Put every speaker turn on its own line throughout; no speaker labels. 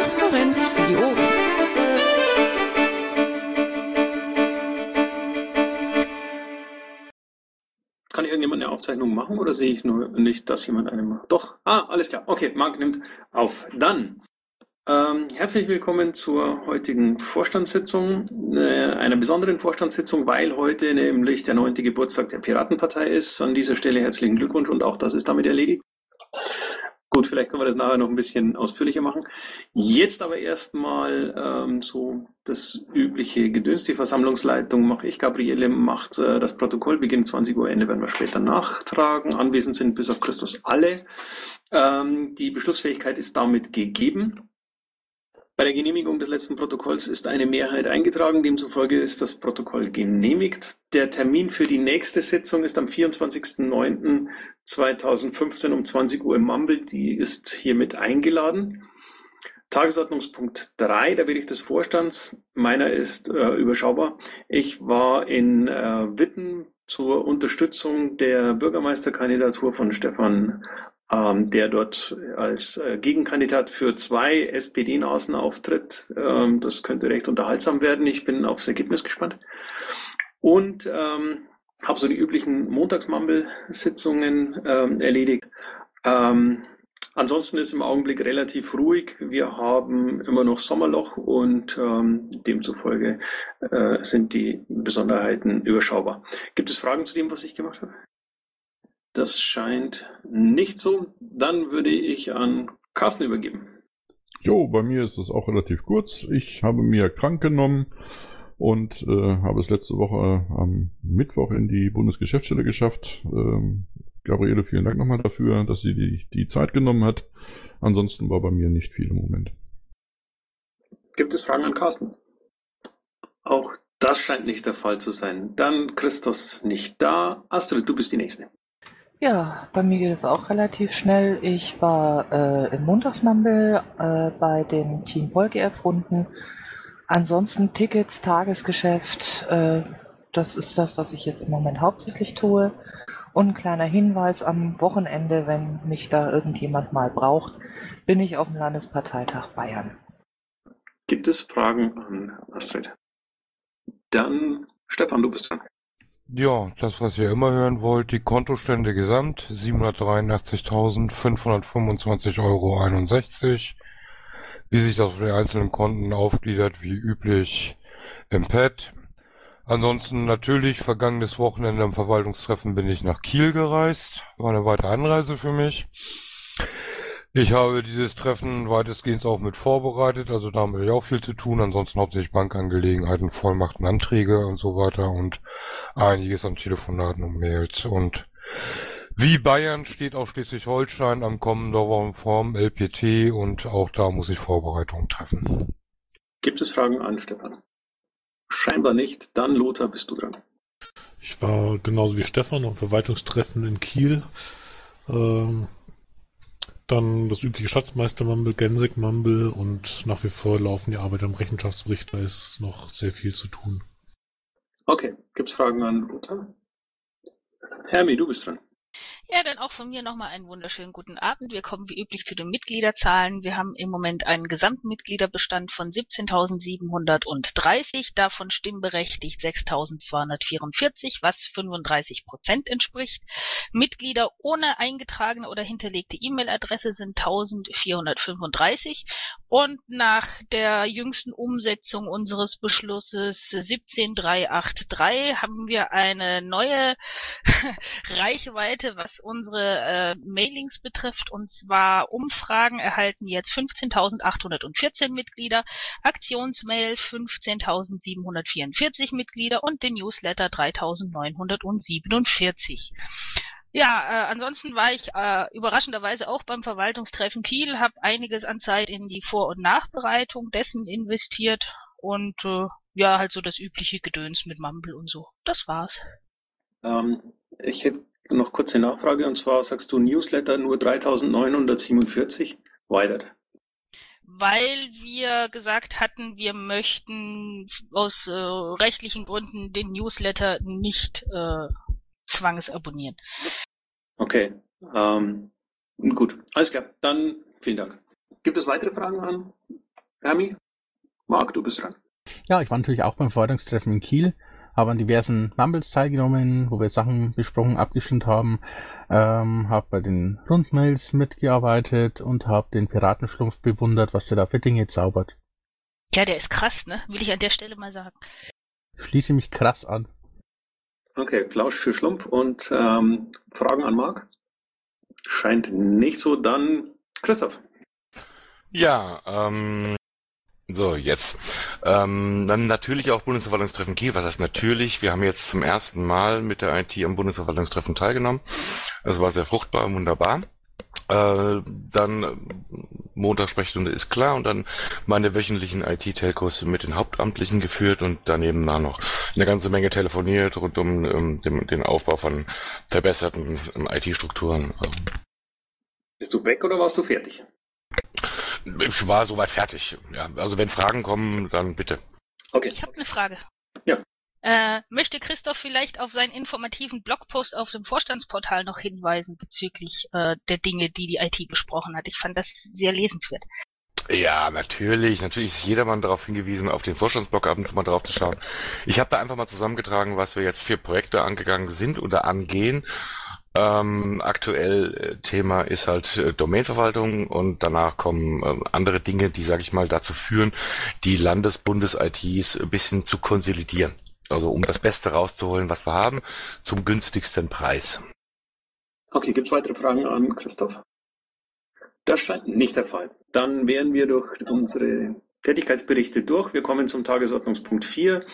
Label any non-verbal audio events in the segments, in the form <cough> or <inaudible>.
Transparenz für die Ohren.
Kann irgendjemand eine Aufzeichnung machen oder sehe ich nur nicht, dass jemand eine macht? Doch. Ah, alles klar. Okay, Marc nimmt auf. Dann ähm, herzlich willkommen zur heutigen Vorstandssitzung, äh, einer besonderen Vorstandssitzung, weil heute nämlich der neunte Geburtstag der Piratenpartei ist. An dieser Stelle herzlichen Glückwunsch und auch das ist damit erledigt. Gut, vielleicht können wir das nachher noch ein bisschen ausführlicher machen. Jetzt aber erstmal ähm, so das übliche Gedöns. Die Versammlungsleitung mache ich. Gabriele macht äh, das Protokoll. Beginn 20 Uhr, Ende werden wir später nachtragen. Anwesend sind bis auf Christus alle. Ähm, die Beschlussfähigkeit ist damit gegeben. Bei der Genehmigung des letzten Protokolls ist eine Mehrheit eingetragen, demzufolge ist das Protokoll genehmigt. Der Termin für die nächste Sitzung ist am 24.09.2015 um 20 Uhr im Mumble. Die ist hiermit eingeladen. Tagesordnungspunkt 3, der Bericht des Vorstands. Meiner ist äh, überschaubar. Ich war in äh, Witten zur Unterstützung der Bürgermeisterkandidatur von Stefan ähm, der dort als äh, Gegenkandidat für zwei SPD-Nasen auftritt. Ähm, das könnte recht unterhaltsam werden. Ich bin aufs Ergebnis gespannt. Und ähm, habe so die üblichen Montagsmumble-Sitzungen ähm, erledigt. Ähm, ansonsten ist im Augenblick relativ ruhig. Wir haben immer noch Sommerloch und ähm, demzufolge äh, sind die Besonderheiten überschaubar. Gibt es Fragen zu dem, was ich gemacht habe? Das scheint nicht so. Dann würde ich an Carsten übergeben.
Jo, bei mir ist es auch relativ kurz. Ich habe mir krank genommen und äh, habe es letzte Woche am Mittwoch in die Bundesgeschäftsstelle geschafft. Ähm, Gabriele, vielen Dank nochmal dafür, dass sie die, die Zeit genommen hat. Ansonsten war bei mir nicht viel im Moment.
Gibt es Fragen an Carsten? Auch das scheint nicht der Fall zu sein. Dann Christus nicht da. Astrid, du bist die Nächste.
Ja, bei mir geht es auch relativ schnell. Ich war äh, im Montagsmumble äh, bei den Team VolGF-Runden. Ansonsten Tickets, Tagesgeschäft, äh, das ist das, was ich jetzt im Moment hauptsächlich tue. Und ein kleiner Hinweis, am Wochenende, wenn mich da irgendjemand mal braucht, bin ich auf dem Landesparteitag Bayern.
Gibt es Fragen an Astrid? Dann, Stefan, du bist dran.
Ja, das, was ihr immer hören wollt, die Kontostände gesamt 783.525,61 Euro. Wie sich das auf den einzelnen Konten aufgliedert, wie üblich im Pad. Ansonsten natürlich, vergangenes Wochenende am Verwaltungstreffen bin ich nach Kiel gereist. War eine weitere Anreise für mich. Ich habe dieses Treffen weitestgehend auch mit vorbereitet, also da habe ich auch viel zu tun. Ansonsten hauptsächlich Bankangelegenheiten, Vollmachten, Anträge und so weiter und einiges an Telefonaten und Mails. Und wie Bayern steht auch Schleswig-Holstein am kommenden Wochen vorm LPT und auch da muss ich Vorbereitungen treffen.
Gibt es Fragen an Stefan? Scheinbar nicht. Dann Lothar, bist du dran.
Ich war genauso wie Stefan am Verwaltungstreffen in Kiel. Ähm, dann das übliche Schatzmeister-Mumble, Gensig-Mumble und nach wie vor laufen die Arbeit am Rechenschaftsbericht. Da ist noch sehr viel zu tun.
Okay, gibt es Fragen an Lothar? Hermi, du bist dran.
Ja, dann auch von mir nochmal einen wunderschönen guten Abend. Wir kommen wie üblich zu den Mitgliederzahlen. Wir haben im Moment einen Gesamtmitgliederbestand von 17.730, davon stimmberechtigt 6.244, was 35 Prozent entspricht. Mitglieder ohne eingetragene oder hinterlegte E-Mail-Adresse sind 1.435 und nach der jüngsten Umsetzung unseres Beschlusses 17383 haben wir eine neue <laughs> Reichweite, was unsere äh, Mailings betrifft. Und zwar Umfragen erhalten jetzt 15.814 Mitglieder, Aktionsmail 15.744 Mitglieder und den Newsletter 3.947. Ja, äh, ansonsten war ich äh, überraschenderweise auch beim Verwaltungstreffen Kiel, habe einiges an Zeit in die Vor- und Nachbereitung dessen investiert und äh, ja, halt so das übliche Gedöns mit Mumble und so. Das war's.
Ähm, ich hätte noch kurze Nachfrage, und zwar sagst du Newsletter nur 3947. Weiter.
Weil wir gesagt hatten, wir möchten aus äh, rechtlichen Gründen den Newsletter nicht äh, zwangsabonnieren.
Okay, ähm, gut, alles klar. Dann vielen Dank. Gibt es weitere Fragen an Rami? Marc, du bist dran.
Ja, ich war natürlich auch beim Verwaltungstreffen in Kiel, habe an diversen Mumbles teilgenommen, wo wir Sachen besprochen, abgestimmt haben, ähm, habe bei den Rundmails mitgearbeitet und habe den Piratenschlumpf bewundert, was der da für Dinge zaubert.
Ja, der ist krass, ne? Will ich an der Stelle mal sagen.
Schließe mich krass an.
Okay, Plausch für Schlumpf und ähm, Fragen an Marc? Scheint nicht so, dann Christoph.
Ja, ähm, so, jetzt. Ähm, dann natürlich auch Bundesverwaltungstreffen Kiel. Was heißt natürlich? Wir haben jetzt zum ersten Mal mit der IT am Bundesverwaltungstreffen teilgenommen. Es war sehr fruchtbar und wunderbar. Äh, dann Montagssprechstunde ist klar und dann meine wöchentlichen IT-Telcos mit den Hauptamtlichen geführt und daneben da noch eine ganze Menge telefoniert rund um den, den Aufbau von verbesserten ähm, IT-Strukturen.
Bist du weg oder warst du fertig?
Ich war soweit fertig. Ja, also wenn Fragen kommen, dann bitte.
Okay.
Ich habe eine Frage.
Ja.
Äh, möchte Christoph vielleicht auf seinen informativen Blogpost auf dem Vorstandsportal noch hinweisen bezüglich äh, der Dinge, die die IT besprochen hat? Ich fand das sehr lesenswert.
Ja, natürlich. Natürlich ist jedermann darauf hingewiesen, auf den Vorstandsblog ab und zu mal drauf zu schauen. Ich habe da einfach mal zusammengetragen, was wir jetzt für Projekte angegangen sind oder angehen. Ähm, aktuell äh, Thema ist halt äh, Domainverwaltung und danach kommen äh, andere Dinge, die, sage ich mal, dazu führen, die Landes-Bundes-ITs ein bisschen zu konsolidieren. Also um das Beste rauszuholen, was wir haben, zum günstigsten Preis.
Okay, gibt es weitere Fragen an Christoph? Das scheint nicht der Fall. Dann wären wir durch unsere Tätigkeitsberichte durch. Wir kommen zum Tagesordnungspunkt 4.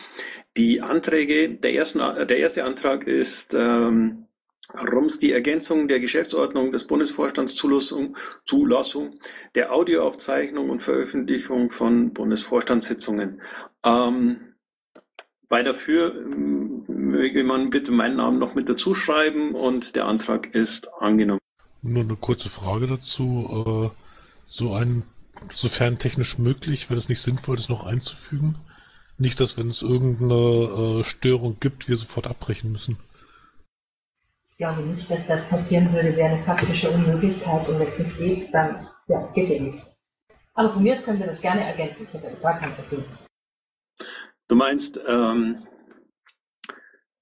Die Anträge. Der, ersten, der erste Antrag ist ähm, RUMS die Ergänzung der Geschäftsordnung des Bundesvorstands Zulassung, Zulassung der Audioaufzeichnung und Veröffentlichung von Bundesvorstandssitzungen. Ähm, bei dafür ähm, möge man bitte meinen Namen noch mit dazu schreiben und der Antrag ist angenommen.
Nur eine kurze Frage dazu. Äh, so ein, sofern technisch möglich, wäre es nicht sinnvoll, das noch einzufügen? Nicht, dass wenn es irgendeine äh, Störung gibt, wir sofort abbrechen müssen.
Ich glaube nicht, dass das passieren würde, wäre eine faktische Unmöglichkeit und wenn es nicht geht, dann ja, geht es nicht. Aber von mir aus können wir das gerne ergänzen, ich hätte gar kein Problem.
Du meinst, ähm,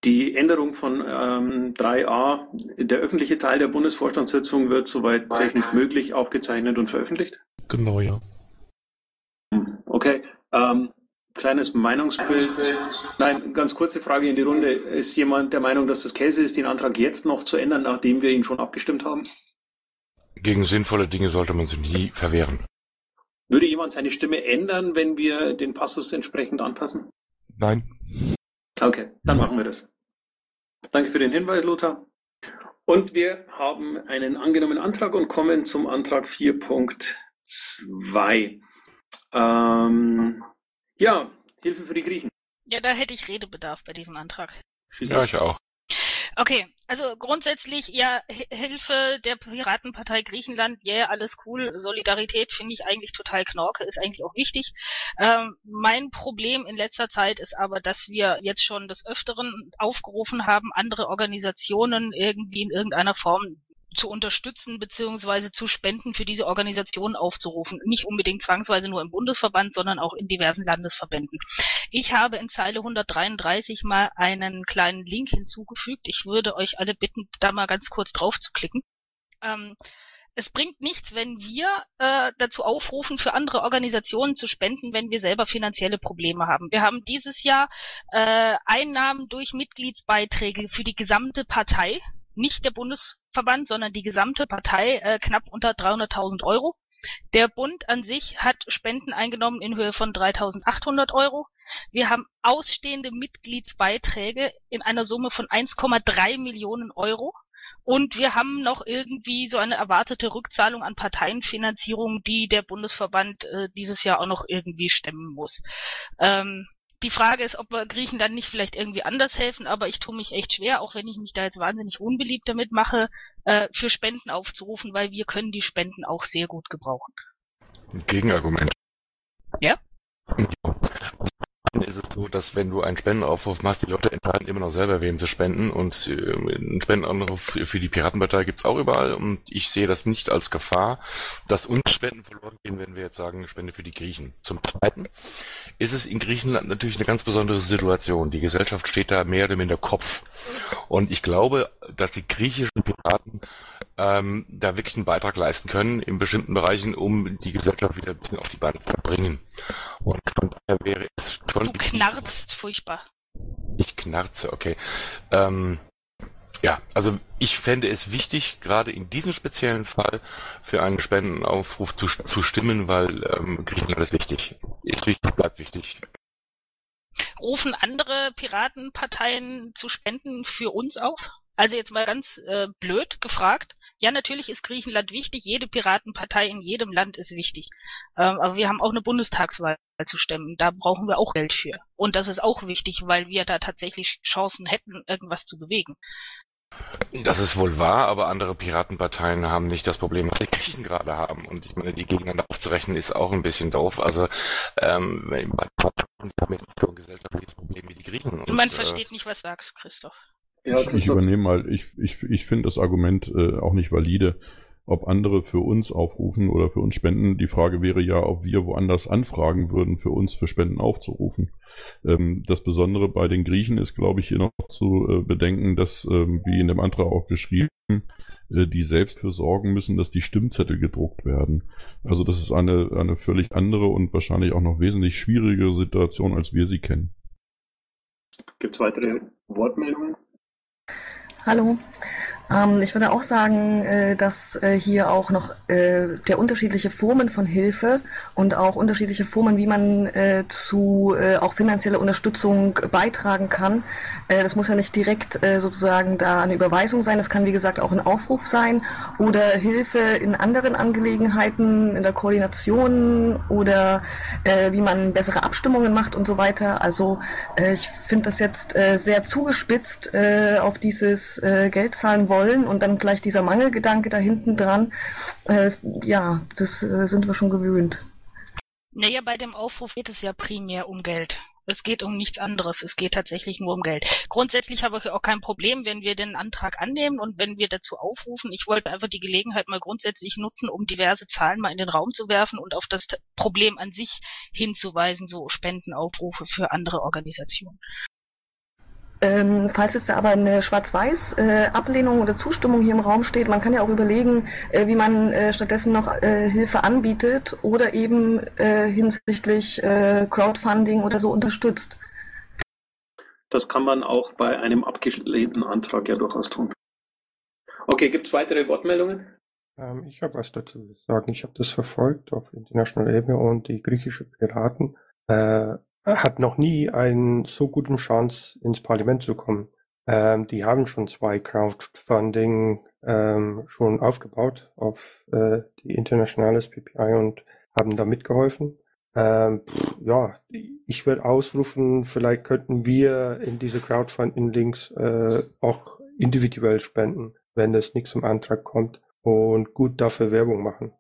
die Änderung von ähm, 3a, der öffentliche Teil der Bundesvorstandssitzung wird soweit technisch möglich aufgezeichnet und veröffentlicht?
Genau, ja.
Okay. Ähm, kleines Meinungsbild. Nein, ganz kurze Frage in die Runde. Ist jemand der Meinung, dass das Käse ist, den Antrag jetzt noch zu ändern, nachdem wir ihn schon abgestimmt haben?
Gegen sinnvolle Dinge sollte man sich nie verwehren.
Würde jemand seine Stimme ändern, wenn wir den Passus entsprechend anpassen?
Nein.
Okay, dann machen wir das. Danke für den Hinweis, Lothar. Und wir haben einen angenommenen Antrag und kommen zum Antrag 4.2. Ähm, ja, Hilfe für die Griechen.
Ja, da hätte ich Redebedarf bei diesem Antrag.
Ja, ich auch.
Okay, also grundsätzlich, ja, H Hilfe der Piratenpartei Griechenland, ja, yeah, alles cool. Solidarität finde ich eigentlich total knorke, ist eigentlich auch wichtig. Ähm, mein Problem in letzter Zeit ist aber, dass wir jetzt schon des Öfteren aufgerufen haben, andere Organisationen irgendwie in irgendeiner Form zu unterstützen beziehungsweise zu Spenden für diese Organisation aufzurufen. Nicht unbedingt zwangsweise nur im Bundesverband, sondern auch in diversen Landesverbänden. Ich habe in Zeile 133 mal einen kleinen Link hinzugefügt. Ich würde euch alle bitten, da mal ganz kurz drauf zu klicken. Ähm, es bringt nichts, wenn wir äh, dazu aufrufen, für andere Organisationen zu spenden, wenn wir selber finanzielle Probleme haben. Wir haben dieses Jahr äh, Einnahmen durch Mitgliedsbeiträge für die gesamte Partei nicht der Bundesverband, sondern die gesamte Partei äh, knapp unter 300.000 Euro. Der Bund an sich hat Spenden eingenommen in Höhe von 3.800 Euro. Wir haben ausstehende Mitgliedsbeiträge in einer Summe von 1,3 Millionen Euro. Und wir haben noch irgendwie so eine erwartete Rückzahlung an Parteienfinanzierung, die der Bundesverband äh, dieses Jahr auch noch irgendwie stemmen muss. Ähm, die Frage ist, ob wir Griechenland nicht vielleicht irgendwie anders helfen, aber ich tue mich echt schwer, auch wenn ich mich da jetzt wahnsinnig unbeliebt damit mache, äh, für Spenden aufzurufen, weil wir können die Spenden auch sehr gut gebrauchen.
Gegenargument.
Ja?
Griechen ist es so, dass wenn du einen Spendenaufruf machst, die Leute entscheiden immer noch selber, wem sie spenden. Und äh, einen Spendenaufruf für die Piratenpartei gibt's auch überall. Und ich sehe das nicht als Gefahr, dass uns Spenden verloren gehen, wenn wir jetzt sagen, Spende für die Griechen. Zum Zweiten ist es in Griechenland natürlich eine ganz besondere Situation. Die Gesellschaft steht da mehr oder minder Kopf. Und ich glaube, dass die griechischen Piraten ähm, da wirklich einen Beitrag leisten können in bestimmten Bereichen, um die Gesellschaft wieder ein bisschen auf die Beine zu bringen. Und von daher wäre es schon.
Du knarzt furchtbar.
Ich knarze, okay. Ähm, ja, also ich fände es wichtig, gerade in diesem speziellen Fall für einen Spendenaufruf zu, zu stimmen, weil ähm, Griechenland ist wichtig. Ist wichtig, bleibt wichtig.
Rufen andere Piratenparteien zu Spenden für uns auf? Also jetzt mal ganz äh, blöd gefragt. Ja, natürlich ist Griechenland wichtig. Jede Piratenpartei in jedem Land ist wichtig. Ähm, aber wir haben auch eine Bundestagswahl zu stemmen. Da brauchen wir auch Geld für. Und das ist auch wichtig, weil wir da tatsächlich Chancen hätten, irgendwas zu bewegen.
Das ist wohl wahr, aber andere Piratenparteien haben nicht das Problem, was die Griechen gerade haben. Und ich meine, die gegeneinander aufzurechnen, ist auch ein bisschen doof. Also, ähm, bei Parteien haben jetzt nicht so ein gesellschaftliches Problem wie die Griechen.
Und, Man äh, versteht nicht, was du sagst, Christoph.
Ja, ich, ich übernehme mal, ich, ich, ich finde das Argument äh, auch nicht valide, ob andere für uns aufrufen oder für uns spenden. Die Frage wäre ja, ob wir woanders anfragen würden, für uns für Spenden aufzurufen. Ähm, das Besondere bei den Griechen ist, glaube ich, hier noch zu äh, bedenken, dass, ähm, wie in dem Antrag auch geschrieben, äh, die selbst für sorgen müssen, dass die Stimmzettel gedruckt werden. Also das ist eine, eine völlig andere und wahrscheinlich auch noch wesentlich schwierigere Situation, als wir sie kennen.
Gibt es weitere Wortmeldungen?
Hallo. Ähm, ich würde auch sagen, äh, dass äh, hier auch noch äh, der unterschiedliche Formen von Hilfe und auch unterschiedliche Formen, wie man äh, zu äh, auch finanzieller Unterstützung beitragen kann. Äh, das muss ja nicht direkt sozusagen da eine Überweisung sein. Das kann wie gesagt auch ein Aufruf sein oder Hilfe in anderen Angelegenheiten, in der Koordination oder wie man bessere Abstimmungen macht und so weiter. Also ich finde das jetzt sehr zugespitzt auf dieses Geld zahlen wollen wollen und dann gleich dieser Mangelgedanke da hinten dran, äh, ja, das äh, sind wir schon gewöhnt.
Naja, bei dem Aufruf geht es ja primär um Geld. Es geht um nichts anderes. Es geht tatsächlich nur um Geld. Grundsätzlich habe ich auch kein Problem, wenn wir den Antrag annehmen und wenn wir dazu aufrufen. Ich wollte einfach die Gelegenheit mal grundsätzlich nutzen, um diverse Zahlen mal in den Raum zu werfen und auf das Problem an sich hinzuweisen, so Spendenaufrufe für andere Organisationen.
Ähm, falls jetzt aber eine Schwarz-Weiß-Ablehnung äh, oder Zustimmung hier im Raum steht, man kann ja auch überlegen, äh, wie man äh, stattdessen noch äh, Hilfe anbietet oder eben äh, hinsichtlich äh, Crowdfunding oder so unterstützt.
Das kann man auch bei einem abgelehnten Antrag ja durchaus tun. Okay, gibt es weitere Wortmeldungen?
Ähm, ich habe was dazu zu sagen. Ich habe das verfolgt auf internationaler Ebene und die griechische Piraten hat noch nie einen so guten Chance, ins Parlament zu kommen. Ähm, die haben schon zwei Crowdfunding ähm, schon aufgebaut auf äh, die internationales PPI und haben da mitgeholfen. Ähm, pff, ja, ich würde ausrufen, vielleicht könnten wir in diese Crowdfunding-Links äh, auch individuell spenden, wenn es nicht zum Antrag kommt und gut dafür Werbung machen.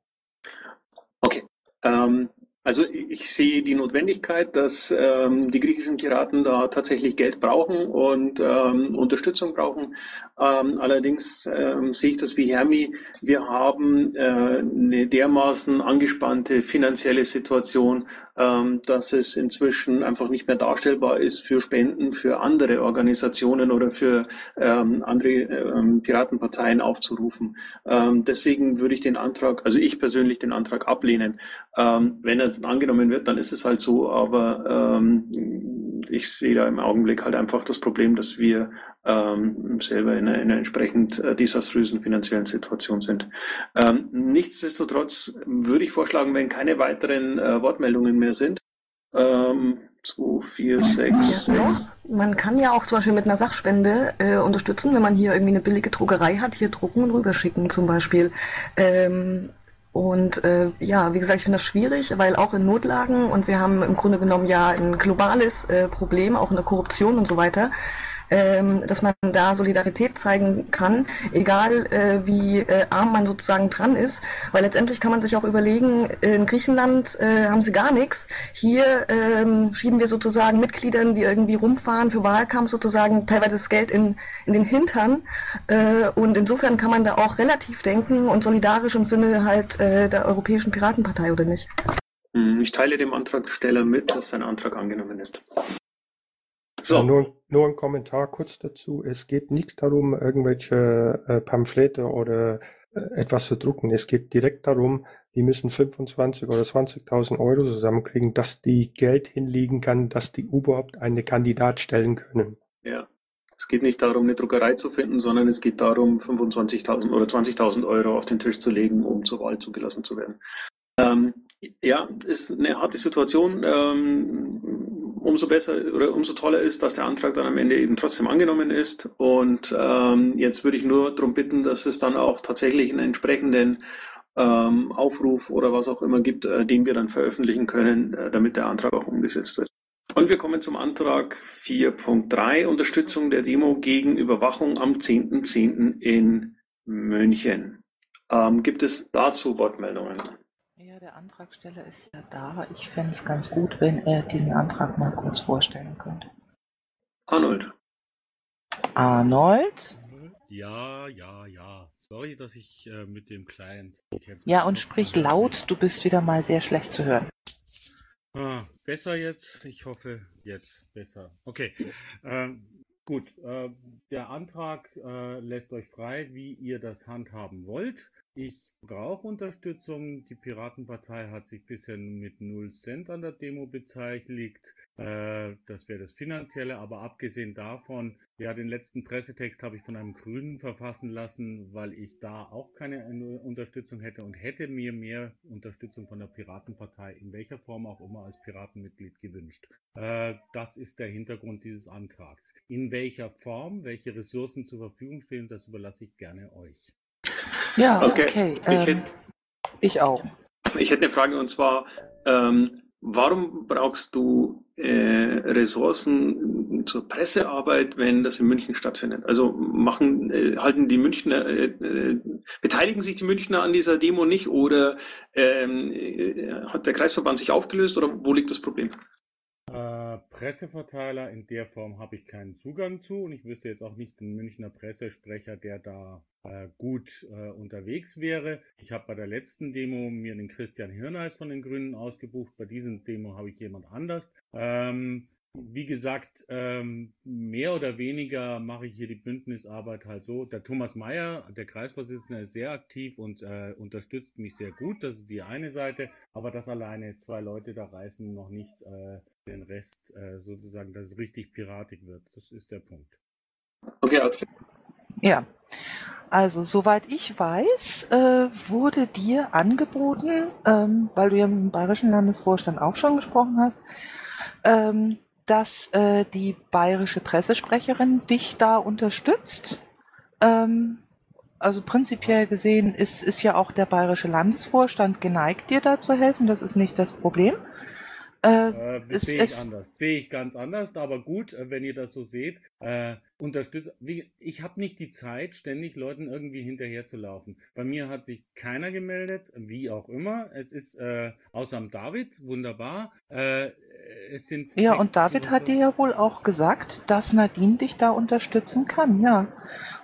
Okay. Ähm, also ich sehe die Notwendigkeit, dass ähm, die griechischen Piraten da tatsächlich Geld brauchen und ähm, Unterstützung brauchen. Ähm, allerdings ähm, sehe ich das wie Hermi. Wir haben äh, eine dermaßen angespannte finanzielle Situation, ähm, dass es inzwischen einfach nicht mehr darstellbar ist für Spenden für andere Organisationen oder für ähm, andere Piratenparteien aufzurufen. Deswegen würde ich den Antrag, also ich persönlich den Antrag ablehnen. Wenn er angenommen wird, dann ist es halt so, aber ähm, ich sehe da im Augenblick halt einfach das Problem, dass wir ähm, selber in einer, in einer entsprechend äh, desaströsen finanziellen Situation sind. Ähm, nichtsdestotrotz würde ich vorschlagen, wenn keine weiteren äh, Wortmeldungen mehr sind, ähm, 2, 4, 6.
Ja, man kann ja auch zum Beispiel mit einer Sachspende äh, unterstützen, wenn man hier irgendwie eine billige Druckerei hat, hier drucken und rüberschicken zum Beispiel. Ähm, und äh, ja, wie gesagt, ich finde das schwierig, weil auch in Notlagen und wir haben im Grunde genommen ja ein globales äh, Problem, auch in der Korruption und so weiter, ähm, dass man da Solidarität zeigen kann, egal äh, wie äh, arm man sozusagen dran ist, weil letztendlich kann man sich auch überlegen, in Griechenland äh, haben sie gar nichts, hier ähm, schieben wir sozusagen Mitgliedern, die irgendwie rumfahren für Wahlkampf sozusagen teilweise das Geld in, in den Hintern äh, und insofern kann man da auch relativ denken und solidarisch im Sinne halt äh, der Europäischen Piratenpartei oder nicht.
Hm, Ich teile dem Antragsteller mit, dass sein Antrag angenommen ist.
So.
So,
Nur, nur ein Kommentar kurz dazu. Es geht nicht darum, irgendwelche äh, Pamphlete oder äh, etwas zu drucken. Es geht direkt darum, die müssen 25 oder 20.000 Euro zusammenkriegen, dass die Geld hinlegen kann, dass die überhaupt einen Kandidat stellen können.
ja. Es geht nicht darum, eine Druckerei zu finden, sondern es geht darum, 25.000 oder 20.000 Euro auf den Tisch zu legen, um zur Wahl zugelassen zu werden. Ähm, ja, ist eine harte Situation. Ähm, umso besser oder umso toller ist, dass der Antrag dann am Ende eben trotzdem angenommen ist. Und ähm, jetzt würde ich nur darum bitten, dass es dann auch tatsächlich einen entsprechenden ähm, Aufruf oder was auch immer gibt, äh, den wir dann veröffentlichen können, äh, damit der Antrag auch umgesetzt wird. Und wir kommen zum Antrag 4.3, Unterstützung der Demo gegen Überwachung am 10.10. in München. Ähm, gibt es dazu Wortmeldungen?
Der Antragsteller ist ja da. Ich fände es ganz gut, wenn er diesen Antrag mal kurz vorstellen könnte.
Arnold.
Arnold?
Ja, ja, ja. Sorry, dass ich äh, mit dem Client kämpfe.
Ja, und sprich laut, du bist wieder mal sehr schlecht zu hören.
Ah, besser jetzt? Ich hoffe, jetzt besser. Okay. Ähm, gut. Äh, der Antrag äh, lässt euch frei, wie ihr das handhaben wollt. Ich brauche Unterstützung. Die Piratenpartei hat sich bisher mit 0 Cent an der Demo beteiligt. Äh, das wäre das Finanzielle. Aber abgesehen davon, ja, den letzten Pressetext habe ich von einem Grünen verfassen lassen, weil ich da auch keine Unterstützung hätte und hätte mir mehr Unterstützung von der Piratenpartei in welcher Form auch immer als Piratenmitglied gewünscht. Äh, das ist der Hintergrund dieses Antrags. In welcher Form, welche Ressourcen zur Verfügung stehen, das überlasse ich gerne euch.
Ja,
Okay,
okay.
ich
ähm,
hätte-
ich auch.
Ich hätte eine Frage und zwar, ähm, warum brauchst du äh, Ressourcen zur Pressearbeit, wenn das in München stattfindet? Also machen, äh, halten die Münchner, äh, äh, beteiligen sich die Münchner an dieser Demo nicht oder ähm, äh, hat der Kreisverband sich aufgelöst oder wo liegt das Problem?
Presseverteiler in der Form habe ich keinen Zugang zu und ich wüsste jetzt auch nicht den Münchner Pressesprecher, der da äh, gut äh, unterwegs wäre. Ich habe bei der letzten Demo mir den Christian Hirneis von den Grünen ausgebucht. Bei diesem Demo habe ich jemand anders. Ähm, wie gesagt, ähm, mehr oder weniger mache ich hier die Bündnisarbeit halt so. Der Thomas Mayer, der Kreisvorsitzende, ist sehr aktiv und äh, unterstützt mich sehr gut. Das ist die eine Seite. Aber das alleine zwei Leute da reißen noch nicht äh, den Rest äh, sozusagen, dass es richtig piratig wird. Das ist der Punkt.
Okay, Astrid.
Ja, also soweit ich weiß, wurde dir angeboten, ähm, weil du ja mit dem Bayerischen Landesvorstand auch schon gesprochen hast, ähm, dass äh, die bayerische Pressesprecherin dich da unterstützt. Ähm, also prinzipiell gesehen ist, ist ja auch der bayerische Landesvorstand geneigt, dir da zu helfen. Das ist nicht das Problem. Äh,
Äh, sehe ich anders. Sehe ich ganz anders, aber gut, äh, wenn ihr das so seht. Äh, unterstützt. Ich habe nicht die Zeit, ständig Leuten irgendwie hinterher zu laufen. Bei mir hat sich keiner gemeldet, wie auch immer. Es ist äh, außer dem David, wunderbar. Äh, es sind
Ja,
Texte
und David hat dir ja wohl auch gesagt, dass Nadine dich da unterstützen kann, ja.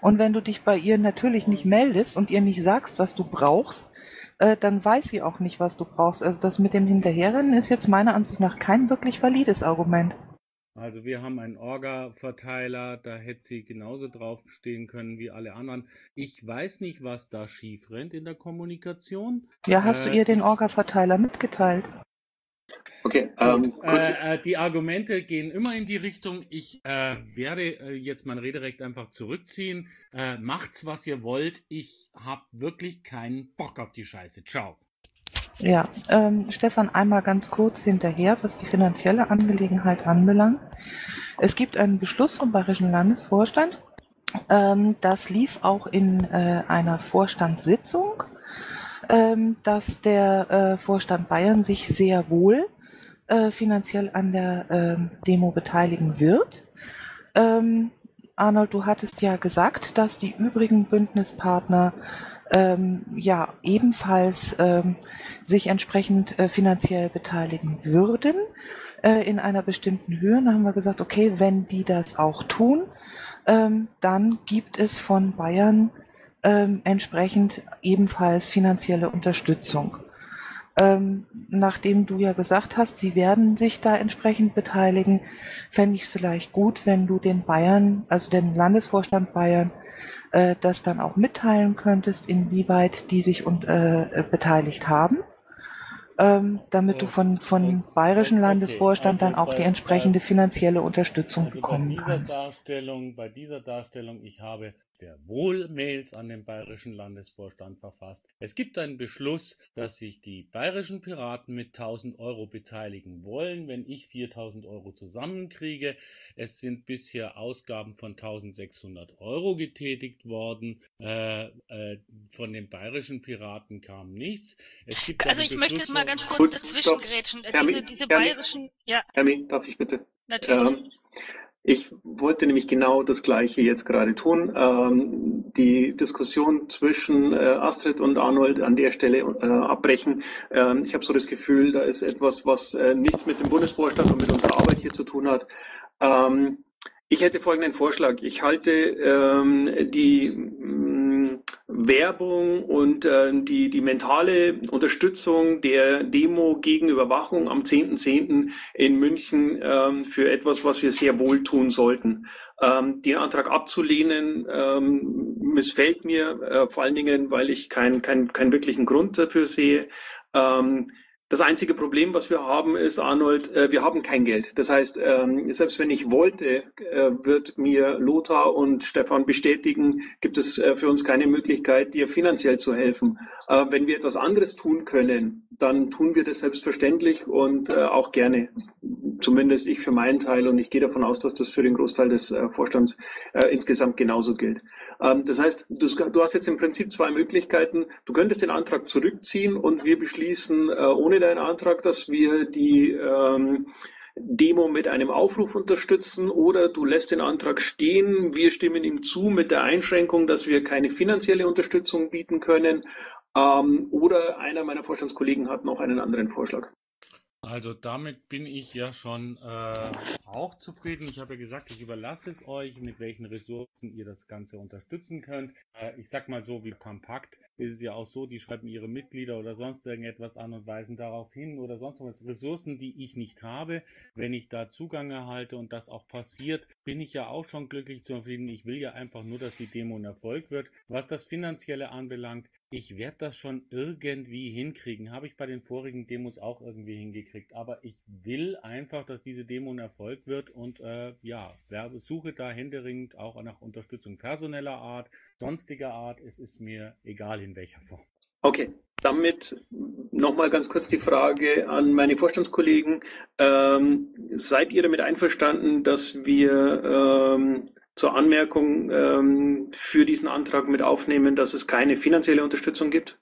Und wenn du dich bei ihr natürlich nicht meldest und ihr nicht sagst, was du brauchst, äh, dann weiß sie auch nicht, was du brauchst. Also das mit dem Hinterherrennen ist jetzt meiner Ansicht nach kein wirklich valides Argument.
Also wir haben einen Orga-Verteiler, da hätte sie genauso draufstehen können wie alle anderen. Ich weiß nicht, was da schief rennt in der Kommunikation.
Ja, hast du
Äh,
ihr den Orga-Verteiler mitgeteilt?
Okay, ähm, kurz,
äh, äh, die Argumente gehen immer in die Richtung, ich äh, werde äh, jetzt mein Rederecht einfach zurückziehen. Äh, macht's, was ihr wollt. Ich habe wirklich keinen Bock auf die Scheiße. Ciao.
Ja, ähm, Stefan, einmal ganz kurz hinterher, was die finanzielle Angelegenheit anbelangt. Es gibt einen Beschluss vom Bayerischen Landesvorstand. Ähm, das lief auch in äh, einer Vorstandssitzung, ähm, dass der äh, Vorstand Bayern sich sehr wohl äh, finanziell an der ähm, Demo beteiligen wird. Ähm, Arnold, du hattest ja gesagt, dass die übrigen Bündnispartner ähm, ja ebenfalls ähm, sich entsprechend äh, finanziell beteiligen würden äh, in einer bestimmten Höhe. Dann haben wir gesagt, okay, wenn die das auch tun, ähm, dann gibt es von Bayern ähm, entsprechend ebenfalls finanzielle Unterstützung. Ähm, nachdem du ja gesagt hast, sie werden sich da entsprechend beteiligen, fände ich es vielleicht gut, wenn du den Bayern, also den Landesvorstand Bayern, äh, das dann auch mitteilen könntest, inwieweit die sich und, äh, beteiligt haben ähm, damit du von, von bayerischen Landesvorstand
also
dann auch
bei-
die entsprechende
bei-
finanzielle Unterstützung
Also bei
bekommen
dieser
kannst.
Darstellung, bei dieser Darstellung, ich habe sehr wohl Mails an den bayerischen Landesvorstand verfasst. Es gibt einen Beschluss, dass sich die bayerischen Piraten mit 1000 Euro beteiligen wollen, wenn ich 4000 Euro zusammenkriege. Es sind bisher Ausgaben von 1600 Euro getätigt worden. Äh, äh, von den bayerischen Piraten kam nichts. Es gibt
Also ich möchte jetzt mal ganz kurz
Gut,
dazwischengrätschen. Äh, Diese, diese
Hermi.
bayerischen, ja,
Hermi, darf ich bitte?
natürlich.
Ähm, ich wollte nämlich genau das Gleiche jetzt gerade tun. Ähm, die Diskussion zwischen äh, Astrid und Arnold an der Stelle äh, abbrechen. Ähm, ich habe so das Gefühl, da ist etwas, was äh, nichts mit dem Bundesvorstand und mit unserer Arbeit hier zu tun hat. Ähm, ich hätte folgenden Vorschlag. Ich halte ähm, die Werbung und äh, die, die mentale Unterstützung der Demo gegen Überwachung am 10.10. in München ähm, für etwas, was wir sehr wohl tun sollten. Ähm, den Antrag abzulehnen ähm, missfällt mir, äh, vor allen Dingen, weil ich keinen kein, keinen wirklichen Grund dafür sehe. Ähm, das einzige Problem, was wir haben, ist, Arnold, äh, wir haben kein Geld. Das heißt, ähm, selbst wenn ich wollte, äh, wird mir Lothar und Stefan bestätigen, gibt es äh, für uns keine Möglichkeit, dir finanziell zu helfen. Wenn wir etwas anderes tun können, dann tun wir das selbstverständlich und auch gerne. Zumindest ich für meinen Teil und ich gehe davon aus, dass das für den Großteil des Vorstands insgesamt genauso gilt. Ähm, das heißt, du, hast jetzt im Prinzip zwei Möglichkeiten. Du könntest den Antrag zurückziehen und wir beschließen äh, ohne deinen Antrag, dass wir die ähm, Demo mit einem Aufruf unterstützen oder du lässt den Antrag stehen. Wir stimmen ihm zu mit der Einschränkung, dass wir keine finanzielle Unterstützung bieten können. Ähm, oder einer meiner Vorstandskollegen hat noch einen anderen Vorschlag.
Also damit bin ich ja schon äh, auch zufrieden. Ich habe ja gesagt, ich überlasse es euch, mit welchen Ressourcen ihr das Ganze unterstützen könnt. Äh, ich sag mal so, wie Pampakt ist es ja auch so, die schreiben ihre Mitglieder oder sonst irgendetwas an und weisen darauf hin oder sonst was. Ressourcen, die ich nicht habe, wenn ich da Zugang erhalte und das auch passiert, bin ich ja auch schon glücklich zufrieden. Ich will ja einfach nur, dass die Demo ein Erfolg wird. Was das Finanzielle anbelangt, ich werde das schon irgendwie hinkriegen. Habe ich bei den vorigen Demos auch irgendwie hingekriegt. Aber ich will einfach, dass diese Demo ein Erfolg wird und äh, ja, suche da händeringend auch nach Unterstützung personeller Art, sonstiger Art. Es ist mir egal in welcher Form.
Okay, damit nochmal ganz kurz die Frage an meine Vorstandskollegen. Ähm, seid ihr damit einverstanden, dass wir ähm, zur Anmerkung ähm, für diesen Antrag mit aufnehmen, dass es keine finanzielle Unterstützung gibt?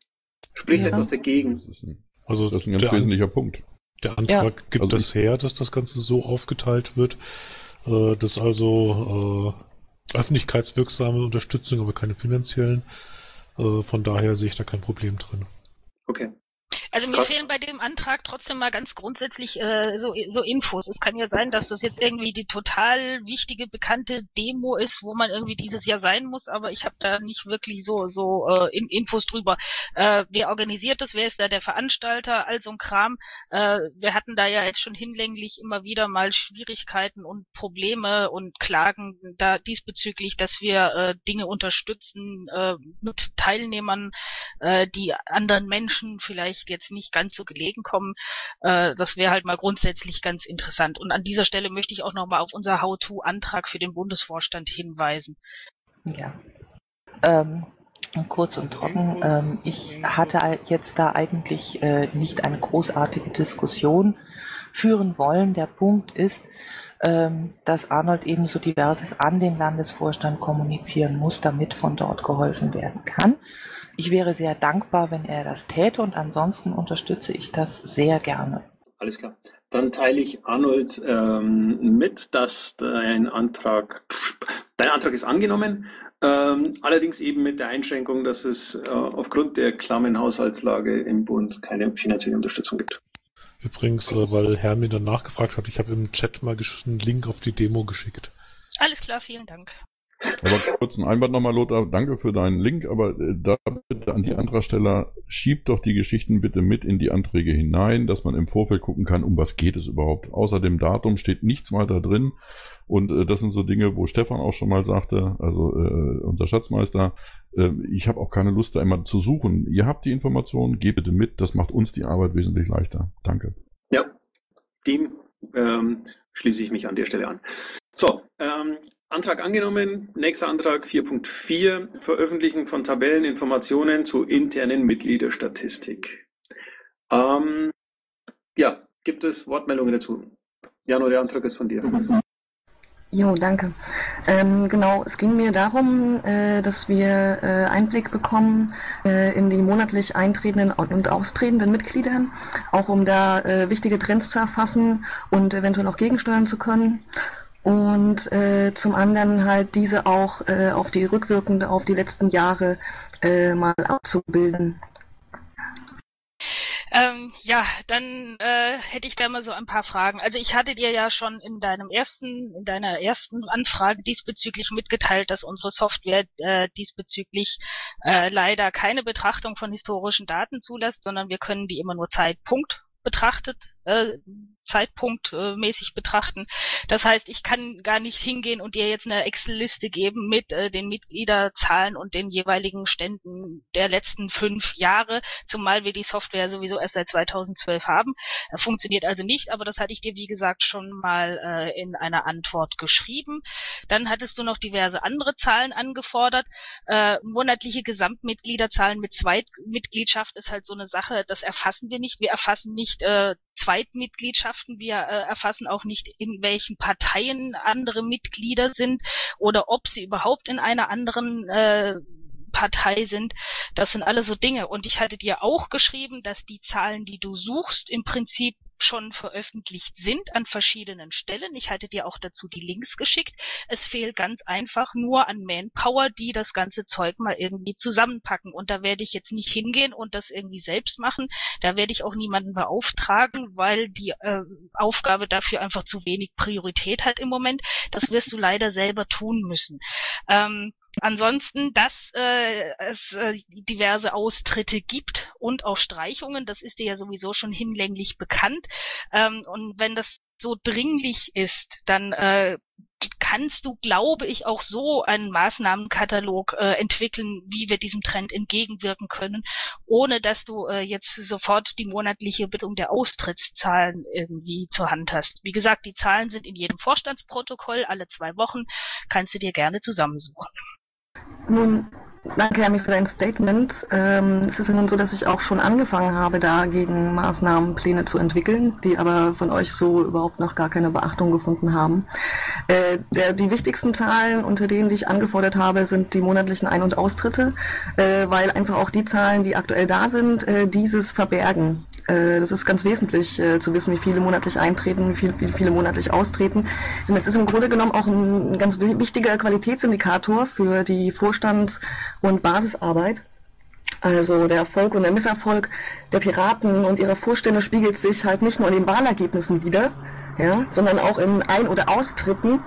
Spricht
Ja.
etwas dagegen?
Das ist ein,
Also
das ist ein ganz
An-
wesentlicher Punkt.
der Antrag gibt
Also
das her, dass das Ganze so aufgeteilt wird, äh, dass also äh, öffentlichkeitswirksame Unterstützung, aber keine finanziellen. Äh, von daher sehe ich da kein Problem drin.
Okay.
Also mir
Krass.
fehlen bei dem Antrag trotzdem mal ganz grundsätzlich äh, so, so Infos. Es kann ja sein, dass das jetzt irgendwie die total wichtige, bekannte Demo ist, wo man irgendwie dieses Jahr sein muss, aber ich habe da nicht wirklich so, so äh, in, Infos drüber. Äh, wer organisiert das? Wer ist da der Veranstalter? All so ein Kram. Äh, wir hatten da ja jetzt schon hinlänglich immer wieder mal Schwierigkeiten und Probleme und Klagen da diesbezüglich, dass wir äh, Dinge unterstützen äh, mit Teilnehmern, äh, die anderen Menschen vielleicht jetzt nicht ganz so gelegen kommen. Äh, das wäre halt mal grundsätzlich ganz interessant. Und an dieser Stelle möchte ich auch nochmal auf unser How-to-Antrag für den Bundesvorstand hinweisen.
Ja. Ähm, kurz und trocken. Ähm, ich hatte jetzt da eigentlich äh, nicht eine großartige Diskussion führen wollen. Der Punkt ist, ähm, dass Arnold eben so diverses an den Landesvorstand kommunizieren muss, damit von dort geholfen werden kann. Ich wäre sehr dankbar, wenn er das täte und ansonsten unterstütze ich das sehr gerne.
Alles klar. Dann teile ich Arnold ähm, mit, dass dein Antrag, dein Antrag ist angenommen, ähm, allerdings eben mit der Einschränkung, dass es äh, aufgrund der klammen Haushaltslage im Bund keine finanzielle Unterstützung gibt.
Übrigens, äh, weil Herr mir dann nachgefragt hat, ich habe im Chat mal einen Link auf die Demo geschickt.
Alles klar, vielen Dank.
Aber kurz ein Einwand nochmal, Lothar. Danke für deinen Link, aber äh, da bitte an die Antragsteller, schiebt doch die Geschichten bitte mit in die Anträge hinein, dass man im Vorfeld gucken kann, um was geht es überhaupt. Außer dem Datum steht nichts weiter drin. Und äh, das sind so Dinge, wo Stefan auch schon mal sagte, also äh, unser Schatzmeister, äh, ich habe auch keine Lust, da immer zu suchen. Ihr habt die Informationen, gebt bitte mit, das macht uns die Arbeit wesentlich leichter. Danke.
Ja, dem ähm, schließe ich mich an der Stelle an. So, ähm, Antrag angenommen. Nächster Antrag 4.4. Veröffentlichen von Tabelleninformationen zu internen Mitgliederstatistik. Ähm, ja, gibt es Wortmeldungen dazu? Jano, der Antrag ist von dir.
Jo, danke. Ähm, genau, es ging mir darum, äh, dass wir äh, Einblick bekommen äh, in die monatlich eintretenden und austretenden Mitgliedern, auch um da äh, wichtige Trends zu erfassen und eventuell auch gegensteuern zu können und äh, zum anderen halt diese auch äh, auf die rückwirkende, auf die letzten Jahre äh, mal abzubilden.
Ähm, ja, dann äh, hätte ich da mal so ein paar Fragen. Also ich hatte dir ja schon in deinem ersten, in deiner ersten Anfrage diesbezüglich mitgeteilt, dass unsere Software äh, diesbezüglich äh, leider keine Betrachtung von historischen Daten zulässt, sondern wir können die immer nur Zeitpunkt betrachtet äh, zeitpunktmäßig betrachten. Das heißt, ich kann gar nicht hingehen und dir jetzt eine Excel-Liste geben mit äh, den Mitgliederzahlen und den jeweiligen Ständen der letzten fünf Jahre, zumal wir die Software sowieso erst seit 2012 haben. Äh, funktioniert also nicht, aber das hatte ich dir, wie gesagt, schon mal äh, in einer Antwort geschrieben. Dann hattest du noch diverse andere Zahlen angefordert. Äh, monatliche Gesamtmitgliederzahlen mit Zweitmitgliedschaft ist halt so eine Sache, das erfassen wir nicht. Wir erfassen nicht äh, Zweitmitgliedschaften. Wir äh, erfassen auch nicht, in welchen Parteien andere Mitglieder sind oder ob sie überhaupt in einer anderen äh, Partei sind. Das sind alles so Dinge. Und ich hatte dir auch geschrieben, dass die Zahlen, die du suchst, im Prinzip schon veröffentlicht sind an verschiedenen Stellen. Ich hatte dir auch dazu die Links geschickt. Es fehlt ganz einfach nur an Manpower, die das ganze Zeug mal irgendwie zusammenpacken. Und da werde ich jetzt nicht hingehen und das irgendwie selbst machen. Da werde ich auch niemanden beauftragen, weil die äh, Aufgabe dafür einfach zu wenig Priorität hat im Moment. Das wirst du leider selber tun müssen. Ähm, Ansonsten, dass äh, es äh, diverse Austritte gibt und auch Streichungen, das ist dir ja sowieso schon hinlänglich bekannt. Ähm, und wenn das so dringlich ist, dann äh, kannst du, glaube ich, auch so einen Maßnahmenkatalog äh, entwickeln, wie wir diesem Trend entgegenwirken können, ohne dass du äh, jetzt sofort die monatliche Bildung der Austrittszahlen irgendwie zur Hand hast. Wie gesagt, die Zahlen sind in jedem Vorstandsprotokoll alle zwei Wochen, kannst du dir gerne zusammensuchen.
Nun, danke, Hermi, für dein Statement. Ähm, es ist ja nun so, dass ich auch schon angefangen habe, dagegen Maßnahmenpläne zu entwickeln, die aber von euch so überhaupt noch gar keine Beachtung gefunden haben. Äh, der, die wichtigsten Zahlen, unter denen die ich angefordert habe, sind die monatlichen Ein- und Austritte, äh, weil einfach auch die Zahlen, die aktuell da sind, äh, dieses verbergen. Äh, das ist ganz wesentlich äh, zu wissen, wie viele monatlich eintreten, wie viele, monatlich austreten. Denn es ist im Grunde genommen auch ein ganz wichtiger Qualitätsindikator für die Vorstands- und Basisarbeit. Also der Erfolg und der Misserfolg der Piraten und ihrer Vorstände spiegelt sich halt nicht nur in den Wahlergebnissen wieder, ja, sondern auch in Ein- oder Austritten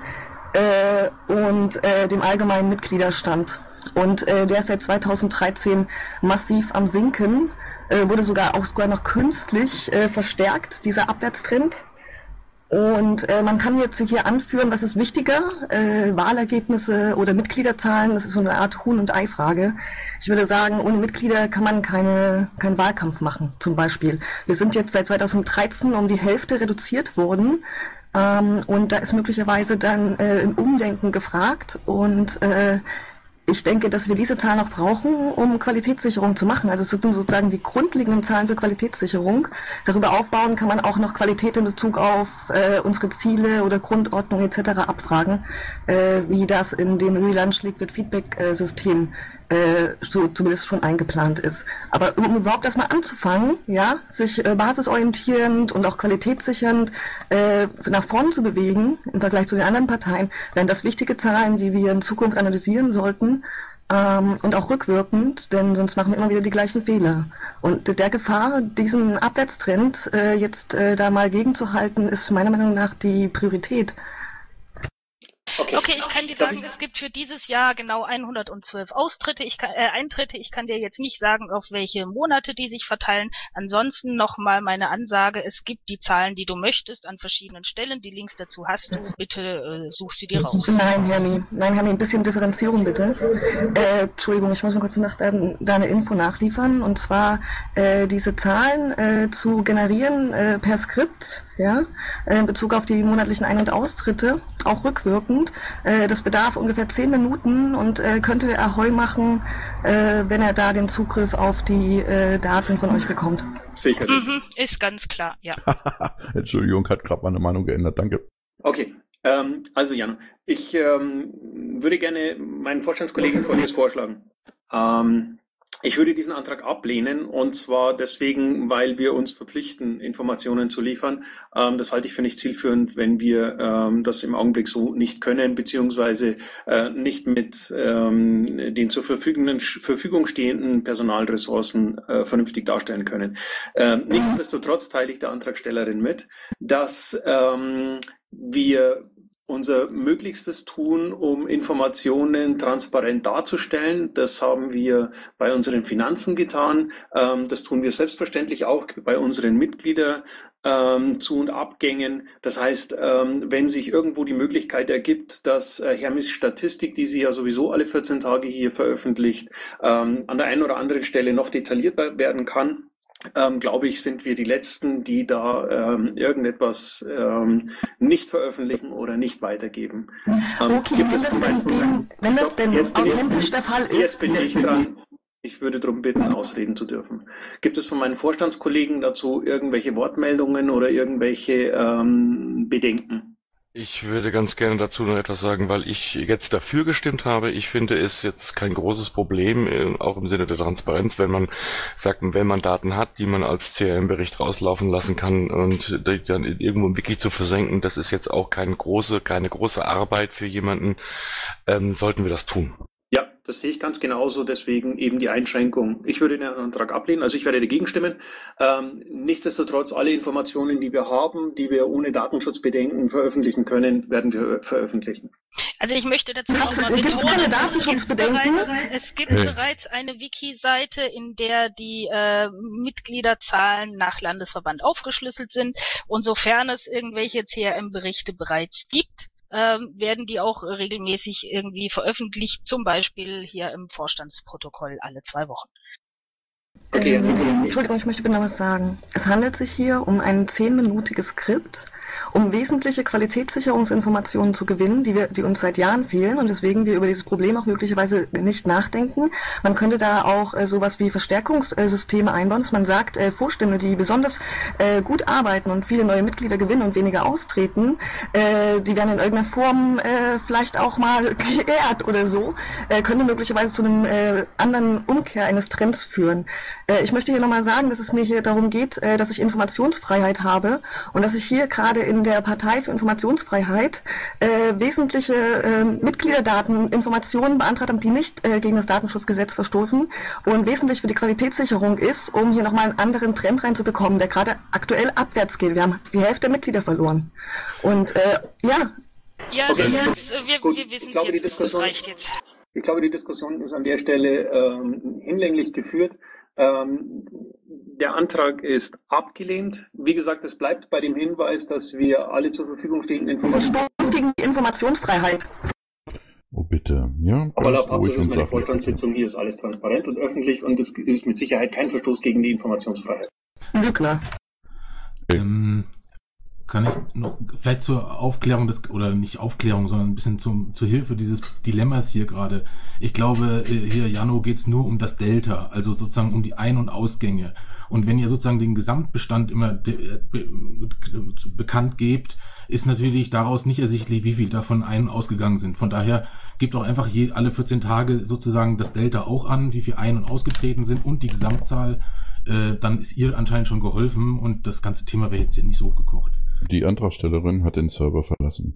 äh, und äh, dem allgemeinen Mitgliederstand. Und äh, der ist seit 2013 massiv am Sinken äh, wurde sogar auch sogar noch künstlich äh, verstärkt, dieser Abwärtstrend. Und äh, man kann jetzt hier anführen, was ist wichtiger, äh, Wahlergebnisse oder Mitgliederzahlen, das ist so eine Art Huhn- und Ei-Frage. Ich würde sagen, ohne Mitglieder kann man keine, keinen Wahlkampf machen, zum Beispiel. Wir sind jetzt seit 2013 um die Hälfte reduziert worden. Ähm, und da ist möglicherweise dann äh, ein Umdenken gefragt und äh, ich denke, dass wir diese Zahlen auch brauchen, um Qualitätssicherung zu machen. Also es sind sozusagen die grundlegenden Zahlen für Qualitätssicherung. Darüber aufbauen kann man auch noch Qualität in Bezug auf äh, unsere Ziele oder Grundordnung etc. abfragen, äh, wie das in dem Relaunch Liquid Feedback äh, System äh, so zumindest schon eingeplant ist. Aber um überhaupt erstmal anzufangen, ja, sich äh, basisorientierend und auch qualitätssichernd äh, nach vorn zu bewegen im Vergleich zu den anderen Parteien, wären das wichtige Zahlen, die wir in Zukunft analysieren sollten, ähm, und auch rückwirkend, denn sonst machen wir immer wieder die gleichen Fehler. Und der Gefahr, diesen Abwärtstrend äh, jetzt äh, da mal gegenzuhalten, ist meiner Meinung nach die Priorität.
Okay. okay, ich kann dir sagen, es gibt für dieses Jahr genau 112 Austritte, ich kann, äh, Eintritte. Ich kann dir jetzt nicht sagen, auf welche Monate die sich verteilen. Ansonsten nochmal meine Ansage, es gibt die Zahlen, die du möchtest, an verschiedenen Stellen. Die Links dazu hast du. Bitte äh, such sie dir raus.
Nein, Hermi, nein, Hermi, ein bisschen Differenzierung bitte. Äh, Entschuldigung, ich muss mal kurz nach deine Info nachliefern. Und zwar äh, diese Zahlen äh, zu generieren äh, per Skript ja, äh, in Bezug auf die monatlichen Ein- und Austritte, auch rückwirkend. Äh, das bedarf ungefähr zehn Minuten und äh, könnte der Ahoi machen, wenn er da den Zugriff auf die Daten von euch bekommt.
Sicher. Mhm, ist ganz klar, ja. <laughs>
Entschuldigung, hat gerade meine Meinung geändert, danke.
Okay, ähm, also Jan, ich ähm, würde gerne meinen Vorstandskollegen Folgendes vorschlagen. Ähm, ich würde diesen Antrag ablehnen und zwar deswegen, weil wir uns verpflichten, Informationen zu liefern. Ähm, das halte ich für nicht zielführend, wenn wir ähm, das im Augenblick so nicht können, beziehungsweise äh, nicht mit ähm, den zur Verfügung stehenden Personalressourcen äh, vernünftig darstellen können. Ähm, nichtsdestotrotz teile ich der Antragstellerin mit, dass ähm, wir unser Möglichstes tun, um Informationen transparent darzustellen. Das haben wir bei unseren Finanzen getan. Ähm, das tun wir selbstverständlich auch bei unseren Mitgliedern ähm, zu und Abgängen. Das heißt, ähm, wenn sich irgendwo die Möglichkeit ergibt, dass äh, Hermes Statistik, die sie ja sowieso alle 14 Tage hier veröffentlicht, an der einen oder anderen Stelle noch detaillierter werden kann, ähm, glaube ich, sind wir die Letzten, die da ähm, irgendetwas ähm, nicht veröffentlichen oder nicht weitergeben.
Ähm, okay, wenn das, denn, wenn das denn authentisch der Fall ist.
Jetzt bin ich dran. Ich würde darum bitten, ausreden zu dürfen. Gibt es von meinen Vorstandskollegen dazu irgendwelche Wortmeldungen oder irgendwelche ähm, Bedenken?
Ich würde ganz gerne dazu noch etwas sagen, weil ich jetzt dafür gestimmt habe. Ich finde es jetzt kein großes Problem, äh, auch im Sinne der Transparenz, wenn man sagt, wenn man Daten hat, die man als CRM-Bericht rauslaufen lassen kann und die dann irgendwo im Wiki zu versenken, das ist jetzt auch keine große, keine große Arbeit für jemanden, ähm, sollten wir das tun.
Das sehe ich ganz genauso, deswegen eben die Einschränkung. Ich würde den Antrag ablehnen, also ich werde dagegen stimmen. Ähm, nichtsdestotrotz, alle Informationen, die wir haben, die wir ohne Datenschutzbedenken veröffentlichen können, werden wir veröffentlichen.
Also ich möchte dazu nochmal betonen,
keine Datenschutzbedenken?
es gibt, bereits, es gibt bereits eine Wiki-Seite, in der die äh, Mitgliederzahlen nach Landesverband aufgeschlüsselt sind. Und sofern es irgendwelche CRM-Berichte bereits gibt, ähm, werden die auch regelmäßig irgendwie veröffentlicht, zum Beispiel hier im Vorstandsprotokoll alle zwei Wochen.
Okay. Ähm, Entschuldigung, ich möchte bitte noch was sagen. Es handelt sich hier um ein zehnminütiges Skript, um wesentliche Qualitätssicherungsinformationen zu gewinnen, die, wir, die uns seit Jahren fehlen und deswegen wir über dieses Problem auch möglicherweise nicht nachdenken. Man könnte da auch äh, sowas wie Verstärkungssysteme einbauen, dass man sagt, äh, Vorstände, die besonders äh, gut arbeiten und viele neue Mitglieder gewinnen und weniger austreten, äh, die werden in irgendeiner Form äh, vielleicht auch mal <laughs> geehrt oder so, äh, könnte möglicherweise zu einem äh, anderen Umkehr eines Trends führen. Äh, ich möchte hier nochmal sagen, dass es mir hier darum geht, äh, dass ich Informationsfreiheit habe und dass ich hier gerade in der Partei für Informationsfreiheit äh, wesentliche äh, Mitgliederdaten, Informationen beantragt habe, die nicht äh, gegen das Datenschutzgesetz verstoßen und wesentlich für die Qualitätssicherung ist, um hier nochmal einen anderen Trend reinzubekommen, der gerade aktuell abwärts geht. Wir haben die Hälfte der Mitglieder verloren. Und äh, ja.
Ja, okay. wir, wir, wir wissen es jetzt, das reicht jetzt.
Ich glaube, die Diskussion ist an der Stelle ähm, hinlänglich geführt. Ähm, der Antrag ist abgelehnt. Wie gesagt, es bleibt bei dem Hinweis, dass wir alle zur Verfügung stehenden
Informationen. gegen die Informationsfreiheit.
Oh bitte, ja.
Aber laut Praxis ist meine Vorstandssitzung, hier ist alles transparent und öffentlich und es ist mit Sicherheit kein Verstoß gegen die Informationsfreiheit.
Lügner.
Ähm,
kann ich noch, vielleicht zur Aufklärung des, oder nicht Aufklärung, sondern ein bisschen zum, zur Hilfe dieses Dilemmas hier gerade. Ich glaube, äh, hier, Jano, geht's nur um das Delta, also sozusagen um die Ein- und Ausgänge. Und wenn ihr sozusagen den Gesamtbestand immer de, be, bekannt gebt, ist natürlich daraus nicht ersichtlich, wie viel davon ein- und ausgegangen sind. Von daher gebt auch einfach je, alle 14 Tage sozusagen das Delta auch an, wie viel ein- und ausgetreten sind und die Gesamtzahl. Äh, dann ist ihr anscheinend schon geholfen und das ganze Thema wäre jetzt hier nicht so hochgekocht.
Die Antragstellerin hat den Server verlassen.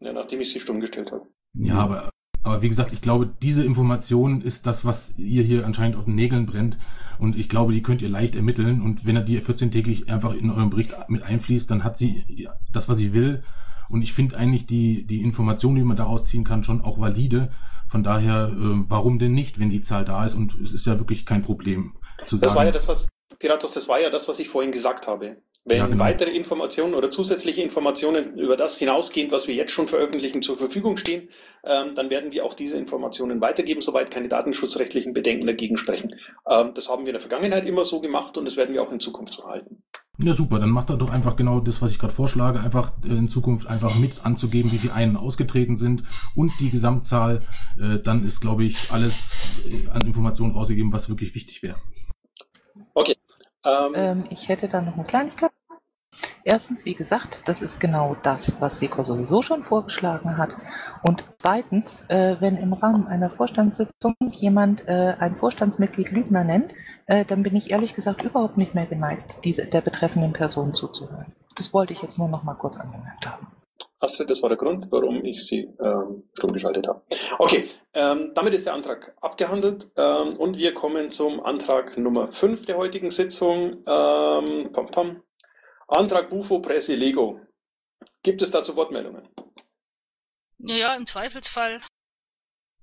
Ja, nachdem ich sie stumm gestellt habe.
Ja, aber, aber wie gesagt, ich glaube, diese Information ist das, was ihr hier anscheinend auf den Nägeln brennt. Und ich glaube, die könnt ihr leicht ermitteln. Und wenn er die 14-tägig einfach in eurem Bericht mit einfließt, dann hat sie das, was sie will. Und ich finde eigentlich die, die Information, die man daraus ziehen kann, schon auch valide. Von daher, äh, warum denn nicht, wenn die Zahl da ist? Und es ist ja wirklich kein Problem zu sagen.
Das war ja das, was, Piratos, das war ja das, was ich vorhin gesagt habe. Wenn
Ja, genau.
weitere Informationen oder zusätzliche Informationen über das hinausgehend, was wir jetzt schon veröffentlichen, zur Verfügung stehen, ähm, dann werden wir auch diese Informationen weitergeben, soweit keine datenschutzrechtlichen Bedenken dagegen sprechen. Ähm, das haben wir in der Vergangenheit immer so gemacht und das werden wir auch in Zukunft so halten.
Ja, super, dann macht er doch einfach genau das, was ich gerade vorschlage, einfach äh, in Zukunft einfach mit anzugeben, wie viele einen ausgetreten sind und die Gesamtzahl. Äh, dann ist, glaube ich, alles äh, an Informationen rausgegeben, was wirklich wichtig wäre.
Okay. Ähm,
Ähm, ich hätte da noch eine Kleinigkeit. Erstens, wie gesagt, das ist genau das, was SECO sowieso schon vorgeschlagen hat. Und zweitens, äh, wenn im Rahmen einer Vorstandssitzung jemand äh, ein Vorstandsmitglied Lügner nennt, äh, dann bin ich ehrlich gesagt überhaupt nicht mehr geneigt, diese, der betreffenden Person zuzuhören. Das wollte ich jetzt nur noch mal kurz angemerkt haben.
Astrid, das war der Grund, warum ich sie ähm, stumm geschaltet habe. Okay, ähm, damit ist der Antrag abgehandelt ähm, und wir kommen zum Antrag Nummer 5 der heutigen Sitzung. Ähm, pam, pam. Antrag Bufo Presse Lego. Gibt es dazu Wortmeldungen?
Naja, im Zweifelsfall,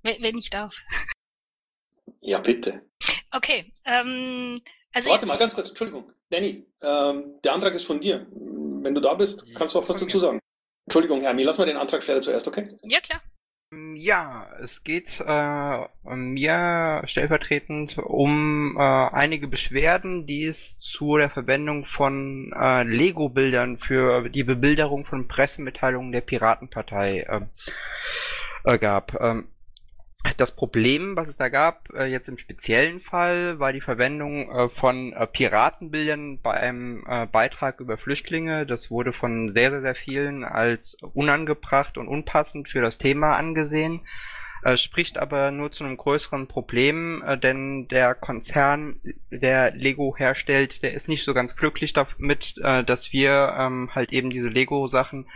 wenn, wenn ich darf. <laughs>
Ja, bitte.
Okay, ähm, also
Warte mal ganz kurz, Entschuldigung. Danny, ähm, der Antrag ist von dir. Wenn du da bist, kannst du auch was dazu sagen. Entschuldigung, Hermi, lass mal den Antragsteller zuerst, okay?
Ja, klar.
Ja, es geht äh, mir stellvertretend um äh, einige Beschwerden, die es zu der Verwendung von äh, Lego-Bildern für die Bebilderung von Pressemitteilungen der Piratenpartei äh, äh, gab. Ähm, das Problem, was es da gab, äh, jetzt im speziellen Fall, war die Verwendung äh, von äh, Piratenbildern bei einem äh, Beitrag über Flüchtlinge. Das wurde von sehr, sehr, sehr vielen als unangebracht und unpassend für das Thema angesehen. Äh, spricht aber nur zu einem größeren Problem, äh, denn der Konzern, der Lego herstellt, der ist nicht so ganz glücklich damit, dass wir ähm, halt eben diese Lego-Sachen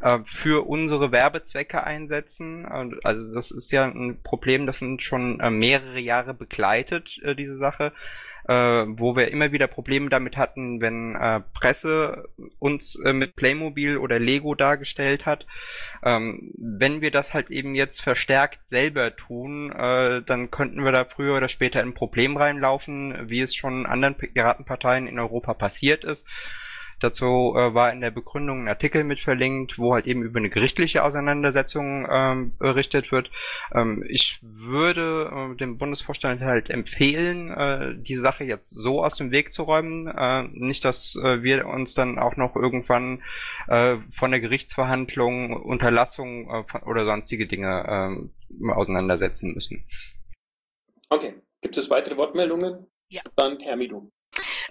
äh, für unsere Werbezwecke einsetzen. Also das ist ja ein Problem, das uns schon äh, mehrere Jahre begleitet, äh, diese Sache, äh, wo wir immer wieder Probleme damit hatten, wenn äh, Presse uns äh, mit Playmobil oder Lego dargestellt hat. Ähm, wenn wir das halt eben jetzt verstärkt selber tun, dann könnten wir da früher oder später in ein Problem reinlaufen, wie es schon anderen Piratenparteien in Europa passiert ist. Dazu äh, war in der Begründung ein Artikel mit verlinkt, wo halt eben über eine gerichtliche Auseinandersetzung ähm, berichtet wird. Ähm, ich würde äh, dem Bundesvorstand halt empfehlen, äh, die Sache jetzt so aus dem Weg zu räumen. Äh, nicht, dass äh, wir uns dann auch noch irgendwann äh, von der Gerichtsverhandlung, Unterlassung äh, von, oder sonstige Dinge äh, auseinandersetzen müssen.
Okay. Gibt es weitere Wortmeldungen?
Ja.
Dann Hermi, du.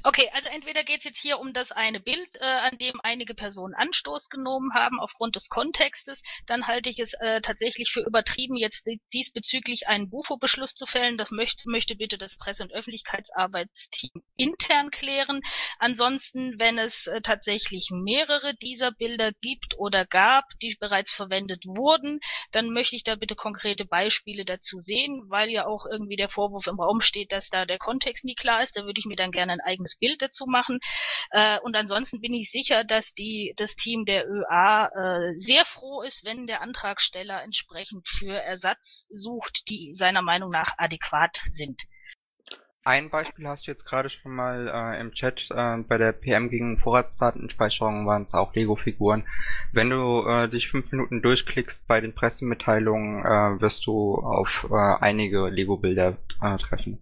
Okay, also entweder geht es jetzt hier um das eine Bild, äh, an dem einige Personen Anstoß genommen haben aufgrund des Kontextes, dann halte ich es äh, tatsächlich für übertrieben, jetzt di- diesbezüglich einen Bufo-Beschluss zu fällen. Das möchte, möchte bitte das Presse- und Öffentlichkeitsarbeitsteam intern klären. Ansonsten, wenn es äh, tatsächlich mehrere dieser Bilder gibt oder gab, die bereits verwendet wurden, dann möchte ich da bitte konkrete Beispiele dazu sehen, weil ja auch irgendwie der Vorwurf im Raum steht, dass da der Kontext nie klar ist. Da würde ich mir dann gerne ein eigenes Bild dazu machen. Äh, und ansonsten bin ich sicher, dass die, das Team der ÖA äh, sehr froh ist, wenn der Antragsteller entsprechend für Ersatz sucht, die seiner Meinung nach adäquat sind.
Ein Beispiel hast du jetzt gerade schon mal äh, im Chat. Äh, bei der PM gegen Vorratsdatenspeicherung waren es auch Lego-Figuren. Wenn du äh, dich fünf Minuten durchklickst bei den Pressemitteilungen, äh, wirst du auf äh, einige Lego-Bilder äh, treffen.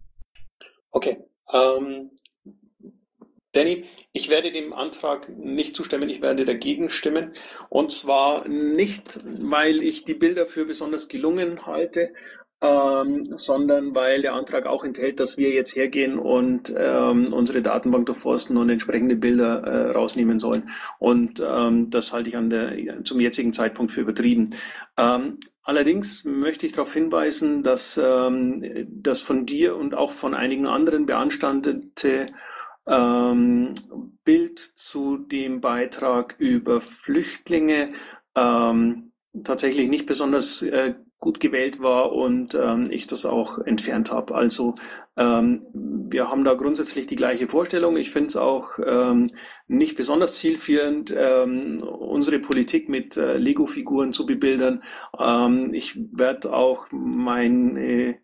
Okay. Ähm, Danny, ich werde dem Antrag nicht zustimmen, ich werde dagegen stimmen. Und zwar nicht, weil ich die Bilder für besonders gelungen halte, ähm, sondern weil der Antrag auch enthält, dass wir jetzt hergehen und ähm, unsere Datenbank durchforsten und entsprechende Bilder äh, rausnehmen sollen. Und ähm, das halte ich der, zum jetzigen Zeitpunkt für übertrieben. Ähm, allerdings möchte ich darauf hinweisen, dass ähm, das von dir und auch von einigen anderen beanstandete ähm, Bild zu dem Beitrag über Flüchtlinge ähm, tatsächlich nicht besonders äh, gut gewählt war und ähm, ich das auch entfernt habe. Also ähm, wir haben da grundsätzlich die gleiche Vorstellung. Ich finde es auch ähm, nicht besonders zielführend, ähm, unsere Politik mit äh, Lego-Figuren zu bebildern. Ähm, ich werde auch mein äh,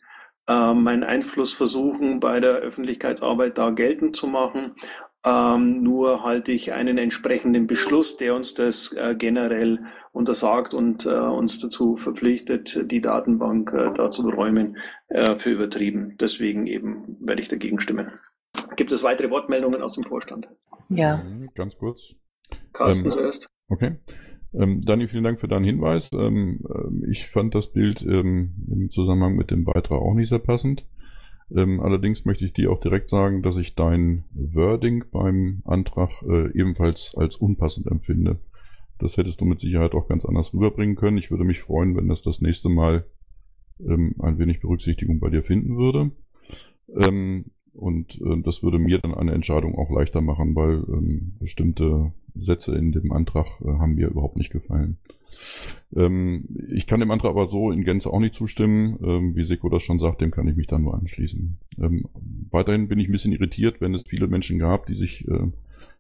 meinen Einfluss versuchen, bei der Öffentlichkeitsarbeit da geltend zu machen. Ähm, nur halte ich einen entsprechenden Beschluss, der uns das äh, generell untersagt und äh, uns dazu verpflichtet, die Datenbank äh, da zu räumen, äh, für übertrieben. Deswegen eben werde ich dagegen stimmen. Gibt es weitere Wortmeldungen aus dem Vorstand?
Ja.
Mhm, Ganz kurz.
Carsten
Ähm,
zuerst.
Okay. Ähm, Dani, vielen Dank für deinen Hinweis. Ähm, ähm, ich fand das Bild ähm, im Zusammenhang mit dem Beitrag auch nicht sehr passend. Ähm, allerdings möchte ich dir auch direkt sagen, dass ich dein Wording beim Antrag äh, ebenfalls als unpassend empfinde. Das hättest du mit Sicherheit auch ganz anders rüberbringen können. Ich würde mich freuen, wenn das das nächste Mal ähm, ein wenig Berücksichtigung bei dir finden würde. Ähm, und äh, das würde mir dann eine Entscheidung auch leichter machen, weil ähm, bestimmte Sätze in dem Antrag äh, haben mir überhaupt nicht gefallen. Ähm, ich kann dem Antrag aber so in Gänze auch nicht zustimmen. Ähm, wie Seko das schon sagt, dem kann ich mich dann nur anschließen. Ähm, weiterhin bin ich ein bisschen irritiert, wenn es viele Menschen gab, die sich äh,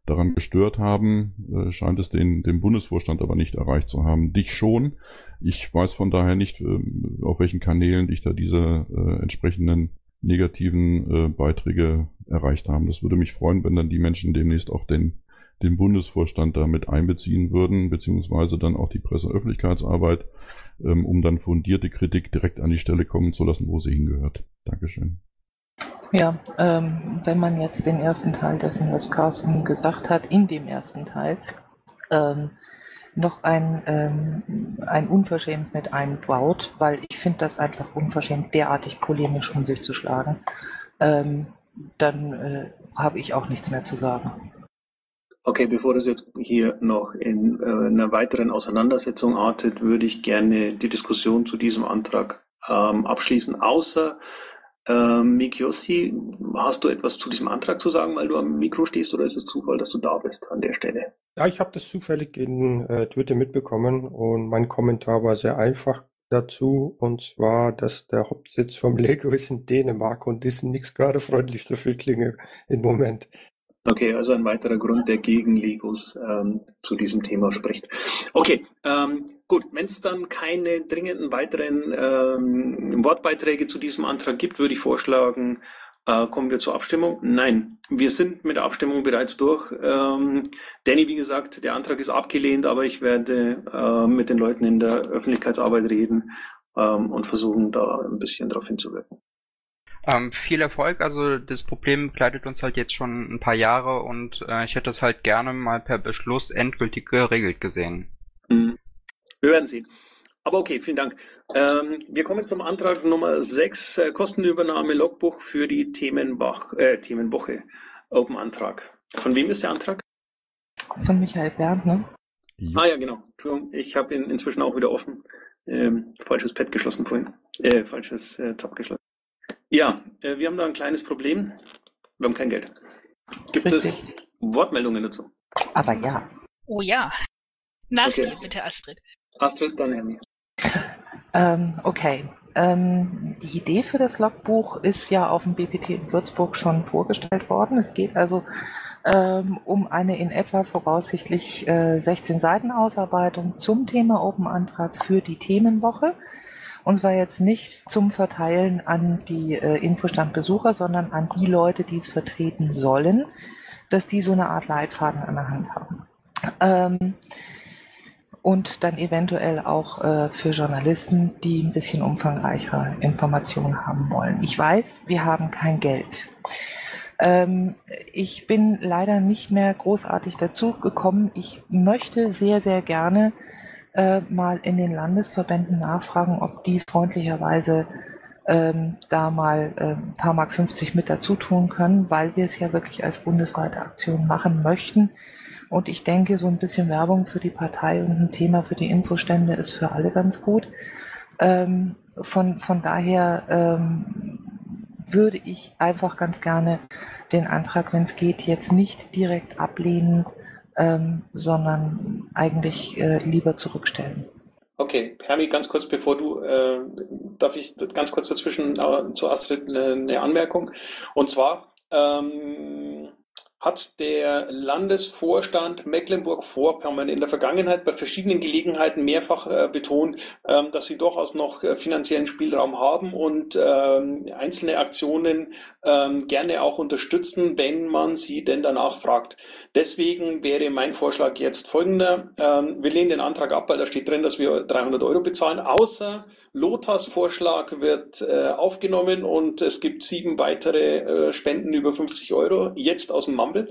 daran gestört haben, äh, scheint es den, den Bundesvorstand aber nicht erreicht zu haben. Dich schon. Ich weiß von daher nicht, ähm, auf welchen Kanälen dich da diese äh, entsprechenden negativen äh, Beiträge erreicht haben. Das würde mich freuen, wenn dann die Menschen demnächst auch den, den Bundesvorstand damit einbeziehen würden, beziehungsweise dann auch die Presseöffentlichkeitsarbeit, ähm, um dann fundierte Kritik direkt an die Stelle kommen zu lassen, wo sie hingehört. Dankeschön.
Ja, ähm, wenn man jetzt den ersten Teil dessen, was Carsten gesagt hat, in dem ersten Teil, ähm, noch ein, ähm, ein Unverschämt mit einbaut, weil ich finde das einfach unverschämt, derartig polemisch um sich zu schlagen, ähm, dann äh, habe ich auch nichts mehr zu sagen.
Okay, bevor das jetzt hier noch in äh, einer weiteren Auseinandersetzung artet, würde ich gerne die Diskussion zu diesem Antrag ähm, abschließen. Außer ähm, Mikiosi, hast du etwas zu diesem Antrag zu sagen, weil du am Mikro stehst, oder ist es Zufall, dass du da bist an der Stelle?
Ja, ich habe das zufällig in äh, Twitter mitbekommen und mein Kommentar war sehr einfach dazu und zwar, dass der Hauptsitz vom Lego ist in Dänemark und sind nichts gerade freundlich für Flüchtlinge im Moment.
Okay, also ein weiterer Grund, der gegen Legos ähm, zu diesem Thema spricht. Okay, ähm, gut, wenn es dann keine dringenden weiteren ähm, Wortbeiträge zu diesem Antrag gibt, würde ich vorschlagen, äh, kommen wir zur Abstimmung. Nein, wir sind mit der Abstimmung bereits durch. Ähm, Danny, wie gesagt, der Antrag ist abgelehnt, aber ich werde äh, mit den Leuten in der Öffentlichkeitsarbeit reden ähm, und versuchen, da ein bisschen darauf hinzuwirken.
Ähm, viel Erfolg, also das Problem begleitet uns halt jetzt schon ein paar Jahre und äh, ich hätte es halt gerne mal per Beschluss endgültig geregelt gesehen.
Mhm. Wir werden sehen. Aber okay, vielen Dank. Ähm, wir kommen zum Antrag Nummer 6, äh, Kostenübernahme Logbuch für die Themenwach, äh, Themenwoche. Open Antrag. Von wem ist der Antrag?
Von Michael Bernd, ne?
Ah ja, genau. Entschuldigung, ich habe ihn inzwischen auch wieder offen. Ähm, falsches Pad geschlossen vorhin. Äh, falsches äh, Tab geschlossen. Ja, äh, wir haben da ein kleines Problem. Wir haben kein Geld. Gibt
Richtig.
es Wortmeldungen dazu?
Aber ja.
Oh ja. Nach
Okay.
dir bitte, Astrid.
Astrid, dann
Ähm, okay. Ähm, die Idee für das Logbuch ist ja auf dem BPT in Würzburg schon vorgestellt worden. Es geht also ähm, um eine in etwa voraussichtlich äh, 16 Seiten Ausarbeitung zum Thema Open Antrag für die Themenwoche. Und zwar jetzt nicht zum Verteilen an die äh, Infostandbesucher, sondern an die Leute, die es vertreten sollen, dass die so eine Art Leitfaden an der Hand haben. Ähm, und dann eventuell auch äh, für Journalisten, die ein bisschen umfangreichere Informationen haben wollen. Ich weiß, wir haben kein Geld. Ähm, ich bin leider nicht mehr großartig dazu gekommen. Ich möchte sehr, sehr gerne äh, mal in den Landesverbänden nachfragen, ob die freundlicherweise ähm, da mal äh, ein paar Mark 50 mit dazu tun können, weil wir es ja wirklich als bundesweite Aktion machen möchten. Und ich denke, so ein bisschen Werbung für die Partei und ein Thema für die Infostände ist für alle ganz gut. Ähm, von, von daher ähm, würde ich einfach ganz gerne den Antrag, wenn es geht, jetzt nicht direkt ablehnen, ähm, sondern eigentlich äh, lieber zurückstellen.
Okay, Hermi, ganz kurz bevor du, äh, darf ich ganz kurz dazwischen äh, zu Astrid eine, eine Anmerkung? Und zwar, ähm, hat der Landesvorstand Mecklenburg-Vorpommern in der Vergangenheit bei verschiedenen Gelegenheiten mehrfach äh, betont, ähm, dass sie durchaus noch äh, finanziellen Spielraum haben und ähm, einzelne Aktionen ähm, gerne auch unterstützen, wenn man sie denn danach fragt. Deswegen wäre mein Vorschlag jetzt folgender. Ähm, wir lehnen den Antrag ab, weil da steht drin, dass wir 300 Euro bezahlen, außer Lothars Vorschlag wird äh, aufgenommen und es gibt sieben weitere äh, Spenden über 50 Euro, jetzt aus dem Mumble.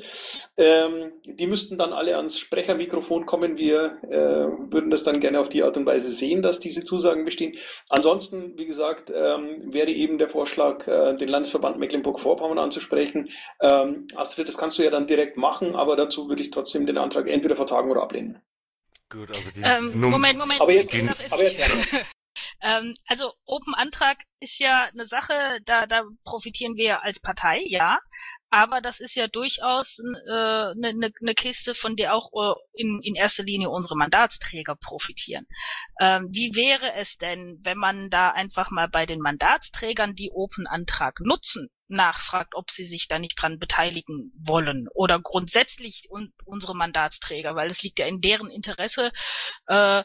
Ähm, die müssten dann alle ans Sprechermikrofon kommen. Wir äh, würden das dann gerne auf die Art und Weise sehen, dass diese Zusagen bestehen. Ansonsten, wie gesagt, ähm, wäre eben der Vorschlag, äh, den Landesverband Mecklenburg-Vorpommern anzusprechen. Ähm, Astrid, das kannst du ja dann direkt machen, aber dazu würde ich trotzdem den Antrag entweder vertagen oder ablehnen.
Gut, also die
Ähm, Moment, Moment.
Aber jetzt, aber jetzt.
Ähm, also Open Antrag ist ja eine Sache, da, da profitieren wir als Partei, ja. Aber das ist ja durchaus eine äh, ne, ne, ne Kiste, von der auch äh, in, in erster Linie unsere Mandatsträger profitieren. Ähm, wie wäre es denn, wenn man da einfach mal bei den Mandatsträgern, die Open Antrag nutzen, nachfragt, ob sie sich da nicht dran beteiligen wollen oder grundsätzlich un unsere Mandatsträger, weil es liegt ja in deren Interesse, äh,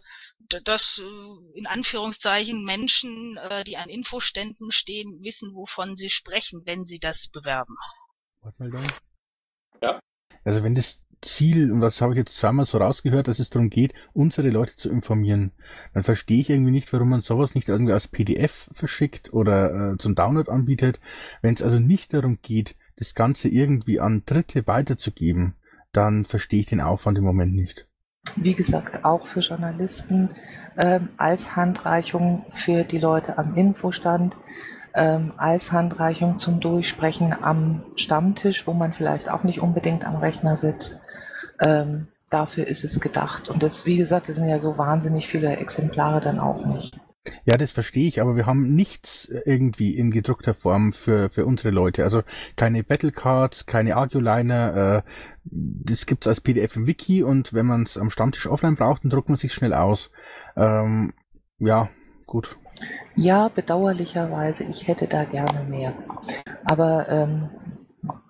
dass äh, in Anführungszeichen Menschen, äh, die an Infoständen stehen, wissen, wovon sie sprechen, wenn sie das bewerben.
Wortmeldung?
Ja.
Also wenn das Ziel, und das habe ich jetzt zweimal so rausgehört, dass es darum geht, unsere Leute zu informieren, dann verstehe ich irgendwie nicht, warum man sowas nicht irgendwie als PDF verschickt oder äh, zum Download anbietet. Wenn es also nicht darum geht, das Ganze irgendwie an Dritte weiterzugeben, dann verstehe ich den Aufwand im Moment nicht.
Wie gesagt, auch für Journalisten ähm, als Handreichung für die Leute am Infostand, ähm, als Handreichung zum Durchsprechen am Stammtisch, wo man vielleicht auch nicht unbedingt am Rechner sitzt. Ähm, dafür ist es gedacht. Und das, wie gesagt, das sind ja so wahnsinnig viele Exemplare dann auch nicht.
Ja, das verstehe ich, aber wir haben nichts äh, irgendwie in gedruckter Form für, für unsere Leute. Also keine Battlecards, keine Audioliner, äh, das gibt's als PDF im Wiki und wenn man es am Stammtisch offline braucht, dann druckt man sich schnell aus. Ähm, ja, gut.
Ja, bedauerlicherweise, ich hätte da gerne mehr. Aber ähm,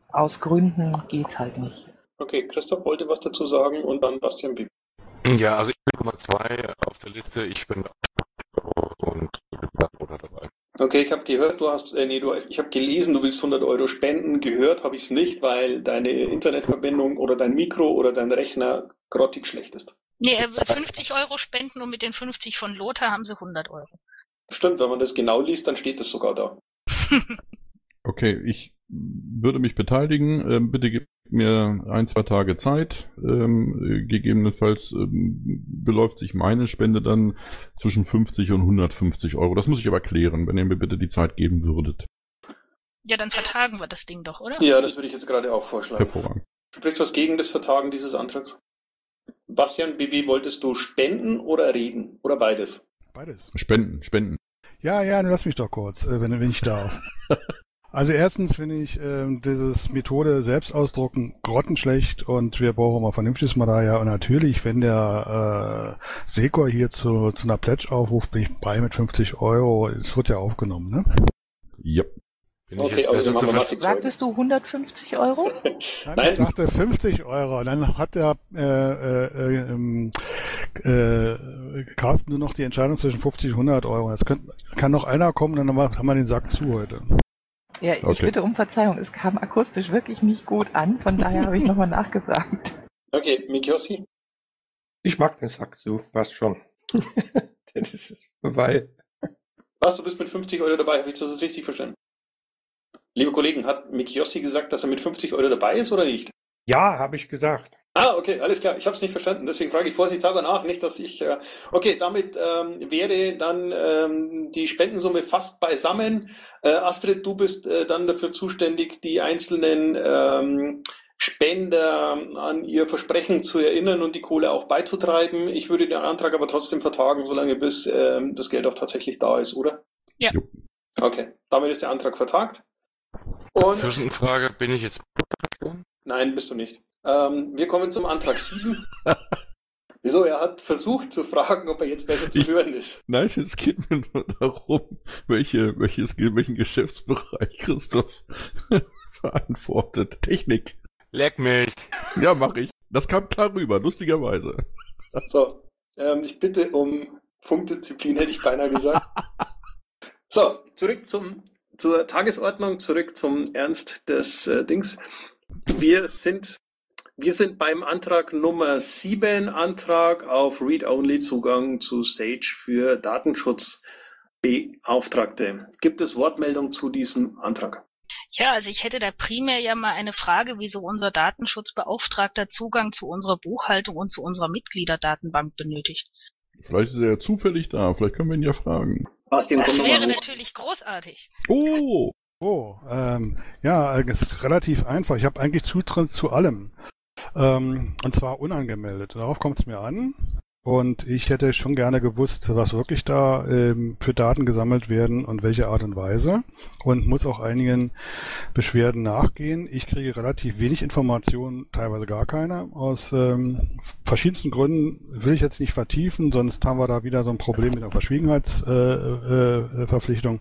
aus Gründen geht's halt nicht.
Okay, Christoph wollte was dazu sagen und dann Bastian Bieb.
Ja, also ich bin Nummer zwei auf der Liste. Ich spende und oder dabei.
Okay, ich habe gehört, du hast, äh, nee, du, ich habe gelesen, du willst 100 Euro spenden. Gehört habe ich es nicht, weil deine Internetverbindung oder dein Mikro oder dein Rechner grottig schlecht ist.
Nee, er will 50 Euro spenden und mit den 50 von Lothar haben sie 100 Euro.
Stimmt, wenn man das genau liest, dann steht das sogar da. <laughs>
Okay, ich würde mich beteiligen. Ähm, bitte gib mir ein, zwei Tage Zeit. Ähm, äh, gegebenenfalls ähm, beläuft sich meine Spende dann zwischen 50 und 150 Euro. Das muss ich aber klären, wenn ihr mir bitte die Zeit geben würdet.
Ja, dann vertagen wir das Ding doch, oder?
Ja, das würde ich jetzt gerade auch vorschlagen.
Hervorragend.
Spricht was gegen das Vertagen dieses Antrags? Bastian, BB, wolltest du spenden oder reden? Oder beides?
Beides.
Spenden, spenden.
Ja, ja, lass mich doch kurz, äh, wenn, wenn ich darf. <laughs> Also erstens finde ich ähm, dieses Methode selbst ausdrucken grottenschlecht und wir brauchen mal vernünftiges Material. Und natürlich, wenn der äh, Sekor hier zu, zu einer Pledge aufruft, bin ich bei mit 50 Euro. Es wird ja aufgenommen, ne?
Ja.
Bin
Okay, haben wir
zu
Mathematik-
Sagtest du 150 Euro? <laughs>
Nein,
Nein.
ich sagte 50 Euro. Dann hat der äh, äh, äh, ähm, äh, Carsten nur noch die Entscheidung zwischen 50 und 100 Euro. Jetzt könnt, kann noch einer kommen, dann haben wir den Sack zu heute.
Ja, ich
Okay.
bitte um Verzeihung, es kam akustisch wirklich nicht gut an, von daher habe ich nochmal nachgefragt.
Okay, Mikiosi?
Ich mag den Sack zu, passt schon. <laughs> das ist vorbei.
Was, du bist mit 50 Euro dabei? Habe ich das richtig verstanden? Liebe Kollegen, hat Mikiossi gesagt, dass er mit 50 Euro dabei ist oder nicht?
Ja, habe ich gesagt.
Ah, okay, alles klar. Ich habe es nicht verstanden, deswegen frage ich vorsichtshalber nach, nicht, dass ich. Äh, okay, damit ähm, wäre dann ähm, die Spendensumme fast beisammen. Äh, Astrid, du bist äh, dann dafür zuständig, die einzelnen ähm, Spender an ihr Versprechen zu erinnern und die Kohle auch beizutreiben. Ich würde den Antrag aber trotzdem vertagen, solange bis ähm, das Geld auch tatsächlich da ist, oder?
Ja.
Okay, damit ist der Antrag vertagt. Und
Zwischenfrage, bin ich jetzt.
Nein, bist du nicht. Ähm, wir kommen zum Antrag 7. <laughs> Wieso? Er hat versucht zu fragen, ob er jetzt besser zu hören ist.
Nein, es geht mir nur darum, welche, welches, welchen Geschäftsbereich Christoph <laughs> verantwortet. Technik.
Leck mich.
Ja, mach ich. Das kam klar rüber, lustigerweise.
So, ähm, ich bitte um Punktdisziplin, hätte ich beinahe gesagt. So, zurück zum, zur Tagesordnung, zurück zum Ernst des äh, Dings. Wir sind, wir sind beim Antrag Nummer 7, Antrag auf Read-Only-Zugang zu Sage für Datenschutzbeauftragte. Gibt es Wortmeldung zu diesem Antrag?
Ja, also ich hätte da primär ja mal eine Frage, wieso unser Datenschutzbeauftragter Zugang zu unserer Buchhaltung und zu unserer Mitgliederdatenbank benötigt.
Vielleicht ist er ja zufällig da, vielleicht können wir ihn ja fragen.
Das wäre natürlich großartig.
Oh!
Oh, ähm, ja, es ist relativ einfach. Ich habe eigentlich Zutritt zu allem. Ähm, und zwar unangemeldet. Darauf kommt es mir an. Und ich hätte schon gerne gewusst, was wirklich da ähm, für Daten gesammelt werden und welche Art und Weise. Und muss auch einigen Beschwerden nachgehen. Ich kriege relativ wenig Informationen, teilweise gar keine. Aus ähm, verschiedensten Gründen will ich jetzt nicht vertiefen, sonst haben wir da wieder so ein Problem mit der Verschwiegenheitsverpflichtung. Äh, äh, Verpflichtung.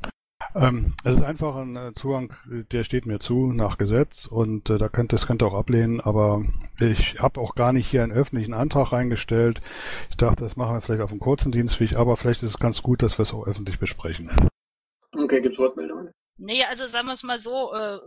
Ähm, es ist einfach ein äh, Zugang, der steht mir zu nach Gesetz und äh, da könnt, das könnt ihr auch ablehnen, aber ich habe auch gar nicht hier einen öffentlichen Antrag reingestellt. Ich dachte, das machen wir vielleicht auf einem kurzen Dienstweg, aber vielleicht ist es ganz gut, dass wir es auch öffentlich besprechen.
Okay, gibt es Wortmeldungen?
Nee, also sagen wir es mal so, äh,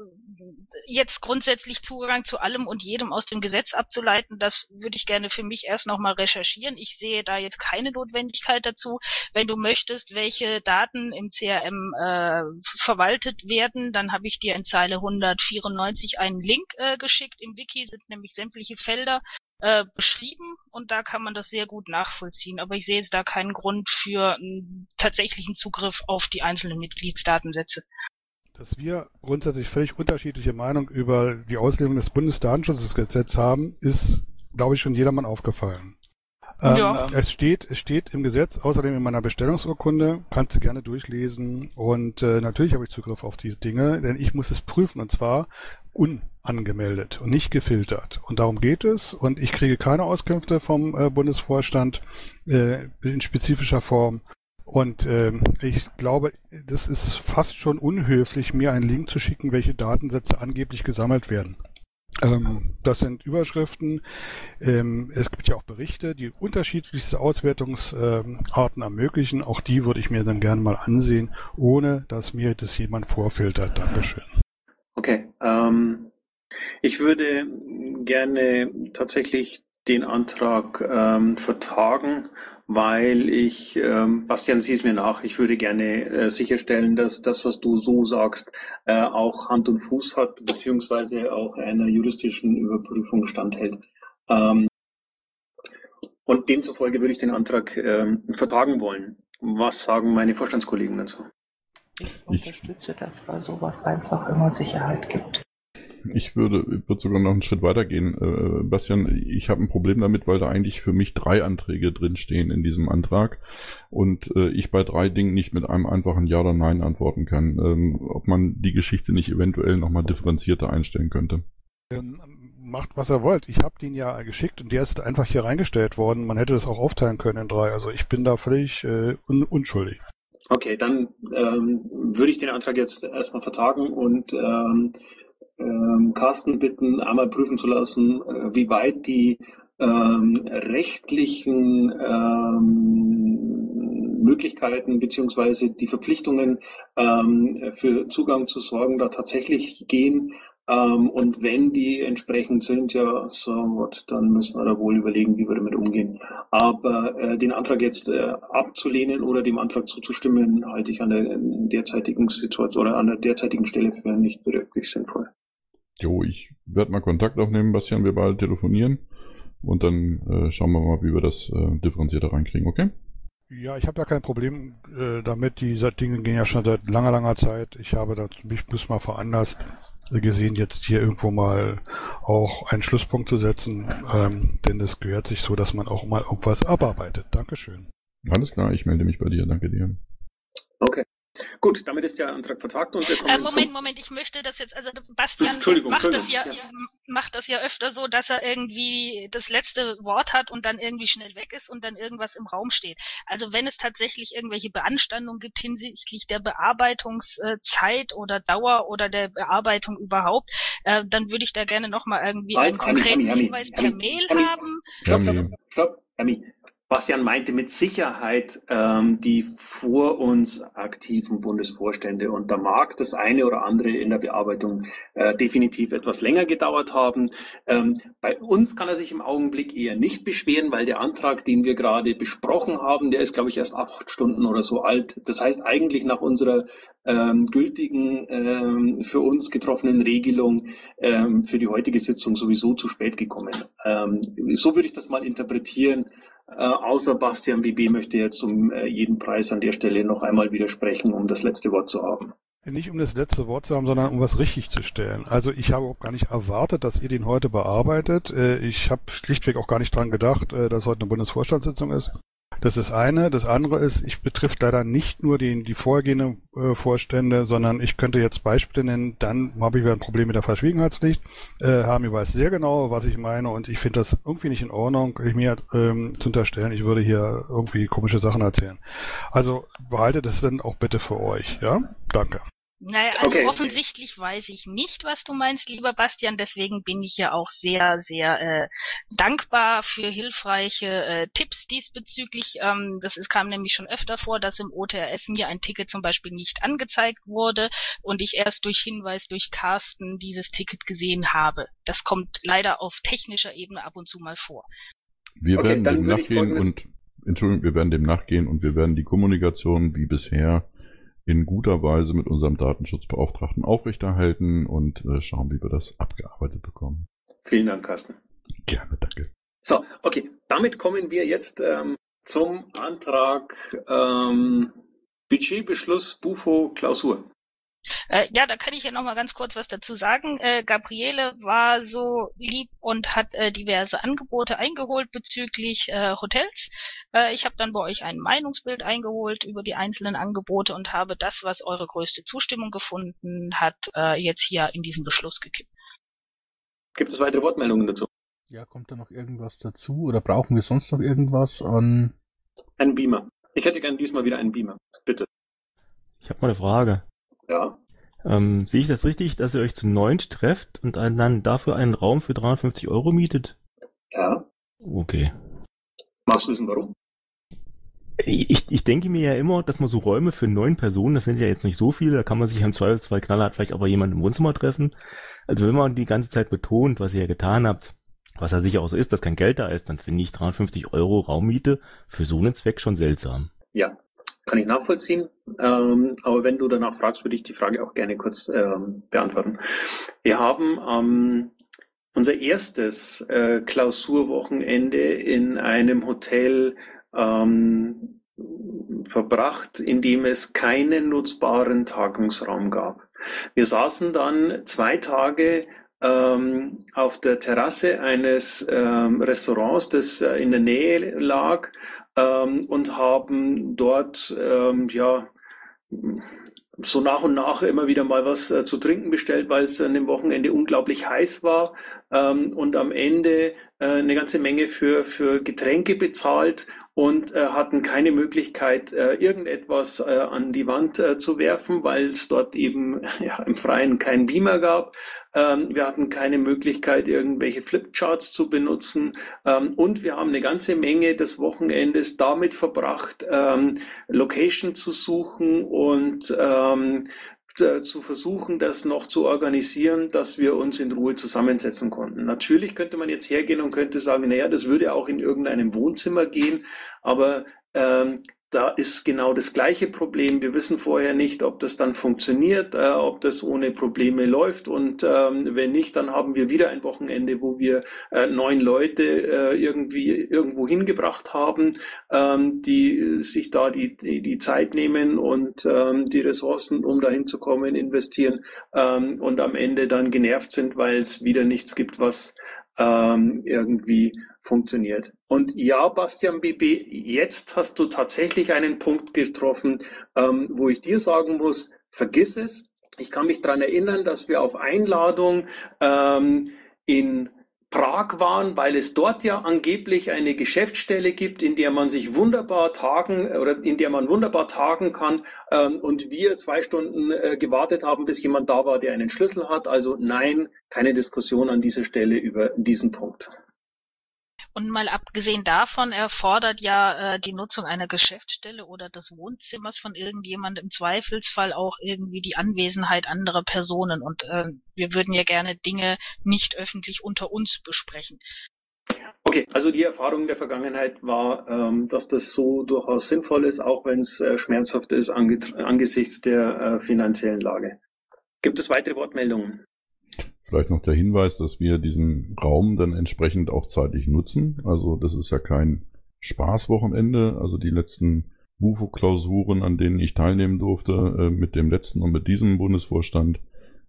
jetzt grundsätzlich Zugang zu allem und jedem aus dem Gesetz abzuleiten, das würde ich gerne für mich erst nochmal recherchieren. Ich sehe da jetzt keine Notwendigkeit dazu. Wenn du möchtest, welche Daten im CRM äh, verwaltet werden, dann habe ich dir in Zeile 194 einen Link äh, geschickt. Im Wiki sind nämlich sämtliche Felder äh, beschrieben und da kann man das sehr gut nachvollziehen. Aber ich sehe jetzt da keinen Grund für einen tatsächlichen Zugriff auf die einzelnen Mitgliedsdatensätze.
Dass wir grundsätzlich völlig unterschiedliche Meinung über die Auslegung des Bundesdatenschutzgesetzes haben, ist, glaube ich, schon jedermann aufgefallen. Ähm,
Ja.
Es steht, es steht im Gesetz, außerdem in meiner Bestellungsurkunde, kannst du gerne durchlesen. Und äh, natürlich habe ich Zugriff auf die Dinge, denn ich muss es prüfen und zwar unangemeldet und nicht gefiltert. Und darum geht es. Und ich kriege keine Auskünfte vom äh, Bundesvorstand äh, in spezifischer Form. Und ähm, ich glaube, das ist fast schon unhöflich, mir einen Link zu schicken, welche Datensätze angeblich gesammelt werden. Ähm, das sind Überschriften. Ähm, es gibt ja auch Berichte, die unterschiedlichste Auswertungsarten ermöglichen. Auch die würde ich mir dann gerne mal ansehen, ohne dass mir das jemand vorfiltert. Dankeschön.
Okay, ähm, ich würde gerne tatsächlich den Antrag ähm, vertagen, weil ich, ähm, Bastian, sieh es mir nach, ich würde gerne äh, sicherstellen, dass das, was du so sagst, äh, auch Hand und Fuß hat, beziehungsweise auch einer juristischen Überprüfung standhält. Ähm, und demzufolge würde ich den Antrag ähm, vertagen wollen. Was sagen meine Vorstandskollegen dazu?
Ich unterstütze das, weil sowas einfach immer Sicherheit gibt.
Ich würde, ich würde sogar noch einen Schritt weiter gehen. Äh, Bastian, ich habe ein Problem damit, weil da eigentlich für mich drei Anträge drinstehen in diesem Antrag und äh, ich bei drei Dingen nicht mit einem einfachen Ja oder Nein antworten kann. Ähm, ob man die Geschichte nicht eventuell nochmal differenzierter einstellen könnte.
Ähm, macht, was ihr wollt. Ich habe den ja geschickt und der ist einfach hier reingestellt worden. Man hätte das auch aufteilen können in drei. Also ich bin da völlig äh, un unschuldig.
Okay, dann ähm, würde ich den Antrag jetzt erstmal vertagen und ähm, ähm, Carsten bitten, einmal prüfen zu lassen, äh, wie weit die ähm, rechtlichen ähm, Möglichkeiten beziehungsweise die Verpflichtungen ähm, für Zugang zu Sorgen da tatsächlich gehen. Ähm, und wenn die entsprechend sind, ja, so what, dann müssen wir da wohl überlegen, wie wir damit umgehen. Aber äh, den Antrag jetzt äh, abzulehnen oder dem Antrag zuzustimmen, halte ich an der derzeitigen Situation oder an der derzeitigen Stelle für nicht wirklich sinnvoll.
Jo, ich werde mal Kontakt aufnehmen, Bastian, wir bald telefonieren und dann äh, schauen wir mal, wie wir das äh, differenzierter reinkriegen, okay?
Ja, ich habe ja kein Problem äh, damit. Die Dinge gehen ja schon seit langer, langer Zeit. Ich habe das mich bis mal veranlasst gesehen, jetzt hier irgendwo mal auch einen Schlusspunkt zu setzen, ähm, denn es gehört sich so, dass man auch mal irgendwas abarbeitet. Dankeschön.
Alles klar, ich melde mich bei dir. Danke dir.
Okay. Gut, damit ist der Antrag vertagt und wir kommen
äh, Moment, Moment, ich möchte das jetzt, also Bastian <laughs> macht, das ja,
Entschuldigung.
macht das ja öfter so, dass er irgendwie das letzte Wort hat und dann irgendwie schnell weg ist und dann irgendwas im Raum steht. Also wenn es tatsächlich irgendwelche Beanstandungen gibt hinsichtlich der Bearbeitungszeit oder Dauer oder der Bearbeitung überhaupt, äh, dann würde ich da gerne nochmal irgendwie einen
Halt, Emmy,
konkreten
Emmy, Emmy,
Hinweis per
Emmy,
Mail haben.
Stopp, stopp, stopp, Emmy. Bastian meinte mit Sicherheit ähm, die vor uns aktiven Bundesvorstände. Und da mag das eine oder andere in der Bearbeitung äh, definitiv etwas länger gedauert haben. Ähm, bei uns kann er sich im Augenblick eher nicht beschweren, weil der Antrag, den wir gerade besprochen haben, der ist, glaube ich, erst acht Stunden oder so alt. Das heißt eigentlich nach unserer ähm, gültigen, ähm, für uns getroffenen Regelung ähm, für die heutige Sitzung sowieso zu spät gekommen. Ähm, so würde ich das mal interpretieren. Äh, außer Bastian BB möchte jetzt um äh, jeden Preis an der Stelle noch einmal widersprechen, um das letzte Wort zu haben.
Nicht um das letzte Wort zu haben, sondern um was richtig zu stellen. Also ich habe auch gar nicht erwartet, dass ihr den heute bearbeitet. Äh, Ich habe schlichtweg auch gar nicht dran gedacht, äh, dass heute eine Bundesvorstandssitzung ist. Das ist eine. Das andere ist, ich betrifft leider nicht nur die, die vorgehenden äh, Vorstände, sondern ich könnte jetzt Beispiele nennen. Dann habe ich wieder ein Problem mit der Verschwiegenheitspflicht. Äh, Hami weiß sehr genau, was ich meine und ich finde das irgendwie nicht in Ordnung, ich mir ähm, zu unterstellen, ich würde hier irgendwie komische Sachen erzählen. Also behaltet es dann auch bitte für euch. Ja, danke.
Naja, also
Okay.
offensichtlich weiß ich nicht, was du meinst, lieber Bastian. Deswegen bin ich ja auch sehr, sehr äh, dankbar für hilfreiche äh, Tipps diesbezüglich. Ähm, das ist, kam nämlich schon öfter vor, dass im OTRS mir ein Ticket zum Beispiel nicht angezeigt wurde und ich erst durch Hinweis durch Carsten dieses Ticket gesehen habe. Das kommt leider auf technischer Ebene ab und zu mal vor.
Wir
Okay,
werden dem nachgehen und Entschuldigung, wir werden dem nachgehen und wir werden die Kommunikation wie bisher in guter Weise mit unserem Datenschutzbeauftragten aufrechterhalten und äh, schauen, wie wir das abgearbeitet bekommen.
Vielen Dank, Carsten.
Gerne, danke.
So, okay, damit kommen wir jetzt ähm, zum Antrag ähm, Budgetbeschluss Bufo Klausur.
Äh, ja, da kann ich ja noch mal ganz kurz was dazu sagen. Äh, Gabriele war so lieb und hat äh, diverse Angebote eingeholt bezüglich äh, Hotels. Äh, ich habe dann bei euch ein Meinungsbild eingeholt über die einzelnen Angebote und habe das, was eure größte Zustimmung gefunden hat, äh, jetzt hier in diesen Beschluss gekippt.
Gibt es weitere Wortmeldungen dazu?
Ja, kommt da noch irgendwas dazu oder brauchen wir sonst noch irgendwas an?
Ein Beamer. Ich hätte gern diesmal wieder einen Beamer. Bitte.
Ich habe mal eine Frage.
Ja.
Ähm, sehe ich das richtig, dass ihr euch zu neunt trefft und dann dafür einen Raum für 350 Euro mietet?
Ja.
Okay.
Magst du wissen, warum?
Ich, ich denke mir ja immer, dass man so Räume für neun Personen, das sind ja jetzt nicht so viele, da kann man sich im Zweifelsfall knallhart vielleicht auch bei jemandem im Wohnzimmer treffen. Also wenn man die ganze Zeit betont, was ihr ja getan habt, was ja sicher auch so ist, dass kein Geld da ist, dann finde ich 350 Euro Raummiete für so einen Zweck schon seltsam.
Ja, kann ich nachvollziehen. Ähm, aber wenn du danach fragst, würde ich die Frage auch gerne kurz ähm, beantworten. Wir haben ähm, unser erstes äh, Klausurwochenende in einem Hotel ähm, verbracht, in dem es keinen nutzbaren Tagungsraum gab. Wir saßen dann zwei Tage ähm, auf der Terrasse eines ähm, Restaurants, das äh, in der Nähe lag, ähm, und haben dort ähm, ja so nach und nach immer wieder mal was äh, zu trinken bestellt, weil es an dem Wochenende unglaublich heiß war ähm, und am Ende äh, eine ganze Menge für, für Getränke bezahlt und äh, hatten keine Möglichkeit, äh, irgendetwas äh, an die Wand äh, zu werfen, weil es dort eben <laughs> ja, im Freien keinen Beamer gab. Ähm, wir hatten keine Möglichkeit, irgendwelche Flipcharts zu benutzen. Ähm, und wir haben eine ganze Menge des Wochenendes damit verbracht, ähm, Location zu suchen und ähm, äh, zu versuchen, das noch zu organisieren, dass wir uns in Ruhe zusammensetzen konnten. Natürlich könnte man jetzt hergehen und könnte sagen, naja, das würde auch in irgendeinem Wohnzimmer gehen, aber ähm, da ist genau das gleiche Problem. Wir wissen vorher nicht, ob das dann funktioniert, äh, ob das ohne Probleme läuft. Und ähm, wenn nicht, dann haben wir wieder ein Wochenende, wo wir äh, neun Leute äh, irgendwie irgendwo hingebracht haben, ähm, die sich da die, die, die Zeit nehmen und ähm, die Ressourcen, um dahin zu kommen, investieren ähm, und am Ende dann genervt sind, weil es wieder nichts gibt, was ähm, irgendwie funktioniert. Und ja, Bastian BB, jetzt hast du tatsächlich einen Punkt getroffen, ähm, wo ich dir sagen muss, vergiss es. Ich kann mich daran erinnern, dass wir auf Einladung ähm, in Prag waren, weil es dort ja angeblich eine Geschäftsstelle gibt, in der man sich wunderbar tagen oder in der man wunderbar tagen kann. Ähm, und wir zwei Stunden äh, gewartet haben, bis jemand da war, der einen Schlüssel hat. Also nein, keine Diskussion an dieser Stelle über diesen Punkt.
Und mal abgesehen davon erfordert ja äh, die Nutzung einer Geschäftsstelle oder des Wohnzimmers von irgendjemandem im Zweifelsfall auch irgendwie die Anwesenheit anderer Personen. Und äh, wir würden ja gerne Dinge nicht öffentlich unter uns besprechen.
Okay, also die Erfahrung der Vergangenheit war, ähm, dass das so durchaus sinnvoll ist, auch wenn es äh, schmerzhaft ist ange angesichts der äh, finanziellen Lage. Gibt es weitere Wortmeldungen?
Vielleicht noch der Hinweis, dass wir diesen Raum dann entsprechend auch zeitlich nutzen. Also das ist ja kein Spaßwochenende. Also die letzten UFO-Klausuren, an denen ich teilnehmen durfte, äh, mit dem letzten und mit diesem Bundesvorstand,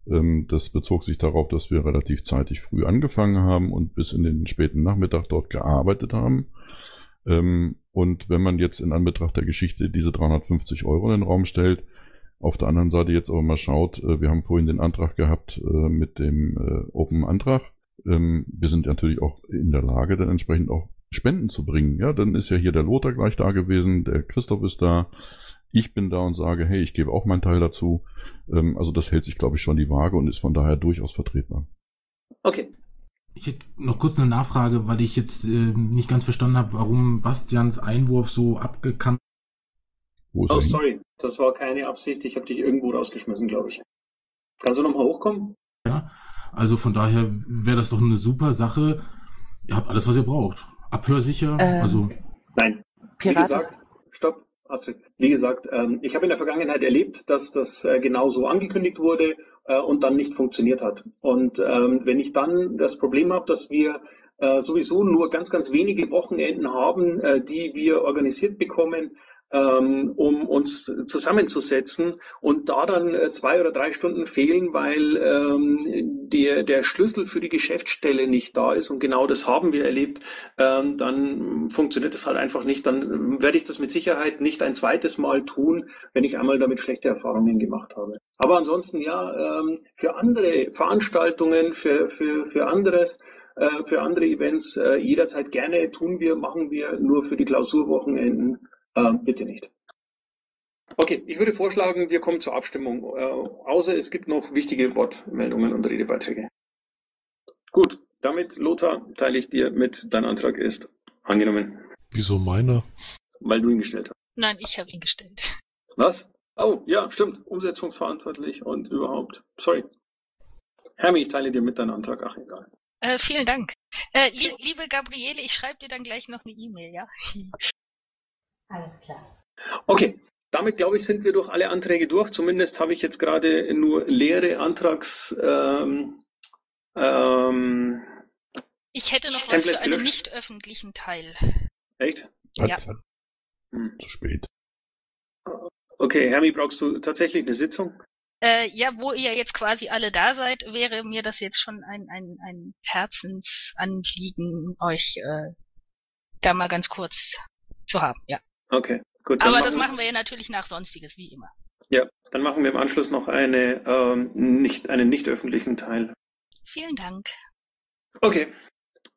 ähm, das bezog sich darauf, dass wir relativ zeitig früh angefangen haben und bis in den späten Nachmittag dort gearbeitet haben. Ähm, und wenn man jetzt in Anbetracht der Geschichte diese 350 Euro in den Raum stellt, auf der anderen Seite jetzt aber mal schaut, äh, wir haben vorhin den Antrag gehabt äh, mit dem äh, Open-Antrag. Ähm, wir sind natürlich auch in der Lage, dann entsprechend auch Spenden zu bringen. Ja, dann ist ja hier der Lothar gleich da gewesen, der Christoph ist da, ich bin da und sage, hey, ich gebe auch meinen Teil dazu. Ähm, also das hält sich, glaube ich, schon die Waage und ist von daher durchaus vertretbar.
Okay.
Ich hätte noch kurz eine Nachfrage, weil ich jetzt äh, nicht ganz verstanden habe, warum Bastians Einwurf so abgekannt
oh, sorry. Das war keine Absicht. Ich habe dich irgendwo rausgeschmissen, glaube ich. Kannst du nochmal hochkommen?
Ja. Also von daher wäre das doch eine super Sache. Ihr habt alles, was ihr braucht. Abhörsicher. Ähm, also.
Nein. Wie gesagt, stopp, Astrid. Wie gesagt, ähm, ich habe in der Vergangenheit erlebt, dass das äh, genau so angekündigt wurde äh, und dann nicht funktioniert hat. Und ähm, wenn ich dann das Problem habe, dass wir äh, sowieso nur ganz, ganz wenige Wochenenden haben, äh, die wir organisiert bekommen, ähm, um uns zusammenzusetzen und da dann äh, zwei oder drei Stunden fehlen, weil ähm, der, der Schlüssel für die Geschäftsstelle nicht da ist und genau das haben wir erlebt, ähm, dann funktioniert das halt einfach nicht. Dann werde ich das mit Sicherheit nicht ein zweites Mal tun, wenn ich einmal damit schlechte Erfahrungen gemacht habe. Aber ansonsten ja, ähm, für andere Veranstaltungen, für, für, für anderes, äh, für andere Events äh, jederzeit gerne tun wir, machen wir nur für die Klausurwochenenden bitte nicht. Okay, ich würde vorschlagen, wir kommen zur Abstimmung, äh, außer es gibt noch wichtige Wortmeldungen und Redebeiträge. Gut, damit, Lothar, teile ich dir mit, dein Antrag ist angenommen.
Wieso meiner?
Weil du ihn gestellt hast.
Nein, ich habe ihn gestellt.
Was? Oh, ja, stimmt. Umsetzungsverantwortlich und überhaupt. Sorry. Hermi, ich teile dir mit deinen Antrag. Ach, egal.
Äh, vielen Dank. Äh, li liebe Gabriele, ich schreibe dir dann gleich noch eine E-Mail, ja? <laughs>
Alles klar.
Okay, damit glaube ich, sind wir durch alle Anträge durch. Zumindest habe ich jetzt gerade nur leere Antrags. Ähm, ähm,
ich hätte noch was für einen nicht öffentlichen Teil.
Echt?
Ja.
Hm. Zu spät.
Okay, Hermi, brauchst du tatsächlich eine Sitzung?
Äh, ja, wo ihr jetzt quasi alle da seid, wäre mir das jetzt schon ein, ein, ein Herzensanliegen, euch äh, da mal ganz kurz zu haben, ja.
Okay, gut.
Aber das machen wir ja natürlich nach Sonstiges, wie immer.
Ja, dann machen wir im Anschluss noch eine, ähm, nicht, einen nicht öffentlichen Teil.
Vielen Dank.
Okay.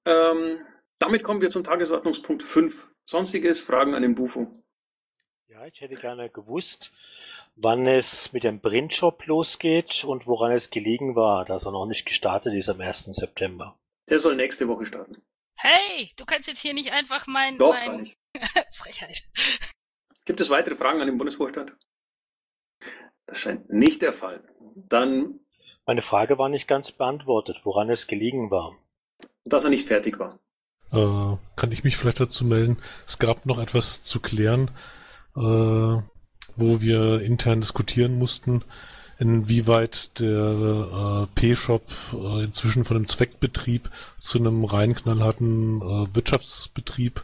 Ähm, damit kommen wir zum Tagesordnungspunkt 5. Sonstiges Fragen an den Bufo.
Ja, ich hätte gerne gewusst, wann es mit dem Printshop losgeht und woran es gelegen war, dass er noch nicht gestartet ist am 1. September.
Der soll nächste Woche starten.
Hey, du kannst jetzt hier nicht einfach mein.
Doch,
mein... <laughs> Frechheit.
Gibt es weitere Fragen an den Bundesvorstand? Das scheint nicht der Fall. Dann.
Meine Frage war nicht ganz beantwortet, woran es gelegen war.
Dass er nicht fertig war.
Äh, kann ich mich vielleicht dazu melden? Es gab noch etwas zu klären, äh, wo wir intern diskutieren mussten, inwieweit der äh, P-Shop äh, inzwischen von einem Zweckbetrieb zu einem rein knallharten äh, Wirtschaftsbetrieb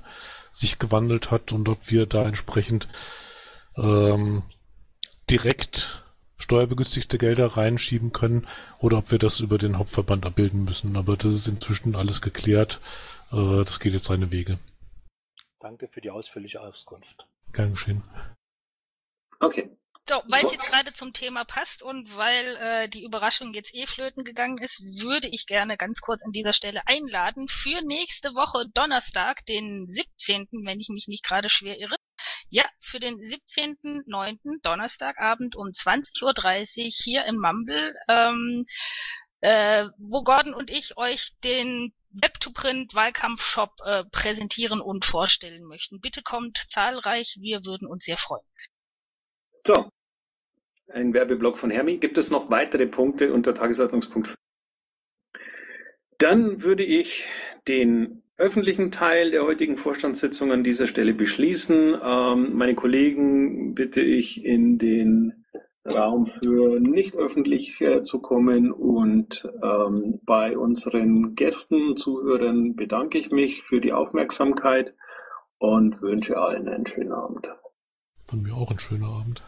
sich gewandelt hat und ob wir da entsprechend ähm, direkt steuerbegünstigte Gelder reinschieben können oder ob wir das über den Hauptverband abbilden müssen. Aber das ist inzwischen alles geklärt. Äh, das geht jetzt seine Wege.
Danke für die ausführliche Auskunft.
Gern geschehen.
Okay.
So, weil es jetzt gerade zum Thema passt und weil äh, die Überraschung jetzt eh flöten gegangen ist, würde ich gerne ganz kurz an dieser Stelle einladen für nächste Woche Donnerstag, den 17., wenn ich mich nicht gerade schwer irre. Ja, für den 17.09. Donnerstagabend um 20.30 Uhr hier im Mumble, ähm, äh, wo Gordon und ich euch den Web-to-Print Wahlkampfshop äh, präsentieren und vorstellen möchten. Bitte kommt zahlreich, wir würden uns sehr freuen.
So, ein Werbeblock von Hermi. Gibt es noch weitere Punkte unter Tagesordnungspunkt 5? Dann würde ich den öffentlichen Teil der heutigen Vorstandssitzung an dieser Stelle beschließen. Ähm, meine Kollegen bitte ich in den Raum für nicht öffentlich äh, zu kommen und ähm, bei unseren Gästen, Zuhörern bedanke ich mich für die Aufmerksamkeit und wünsche allen einen schönen Abend.
Von mir auch einen schönen Abend.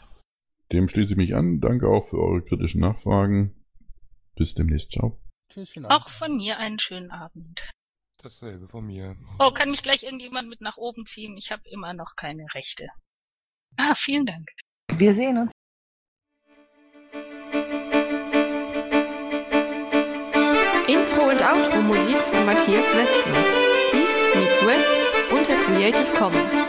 Dem schließe ich mich an. Danke auch für eure kritischen Nachfragen. Bis demnächst. Ciao.
Tschüss, auch von mir einen schönen Abend.
Dasselbe von mir.
Oh, kann mich gleich irgendjemand mit nach oben ziehen? Ich habe immer noch keine Rechte. Ah, vielen Dank.
Wir sehen uns.
Intro und Outro Musik von Matthias Westner. East meets West unter Creative Commons.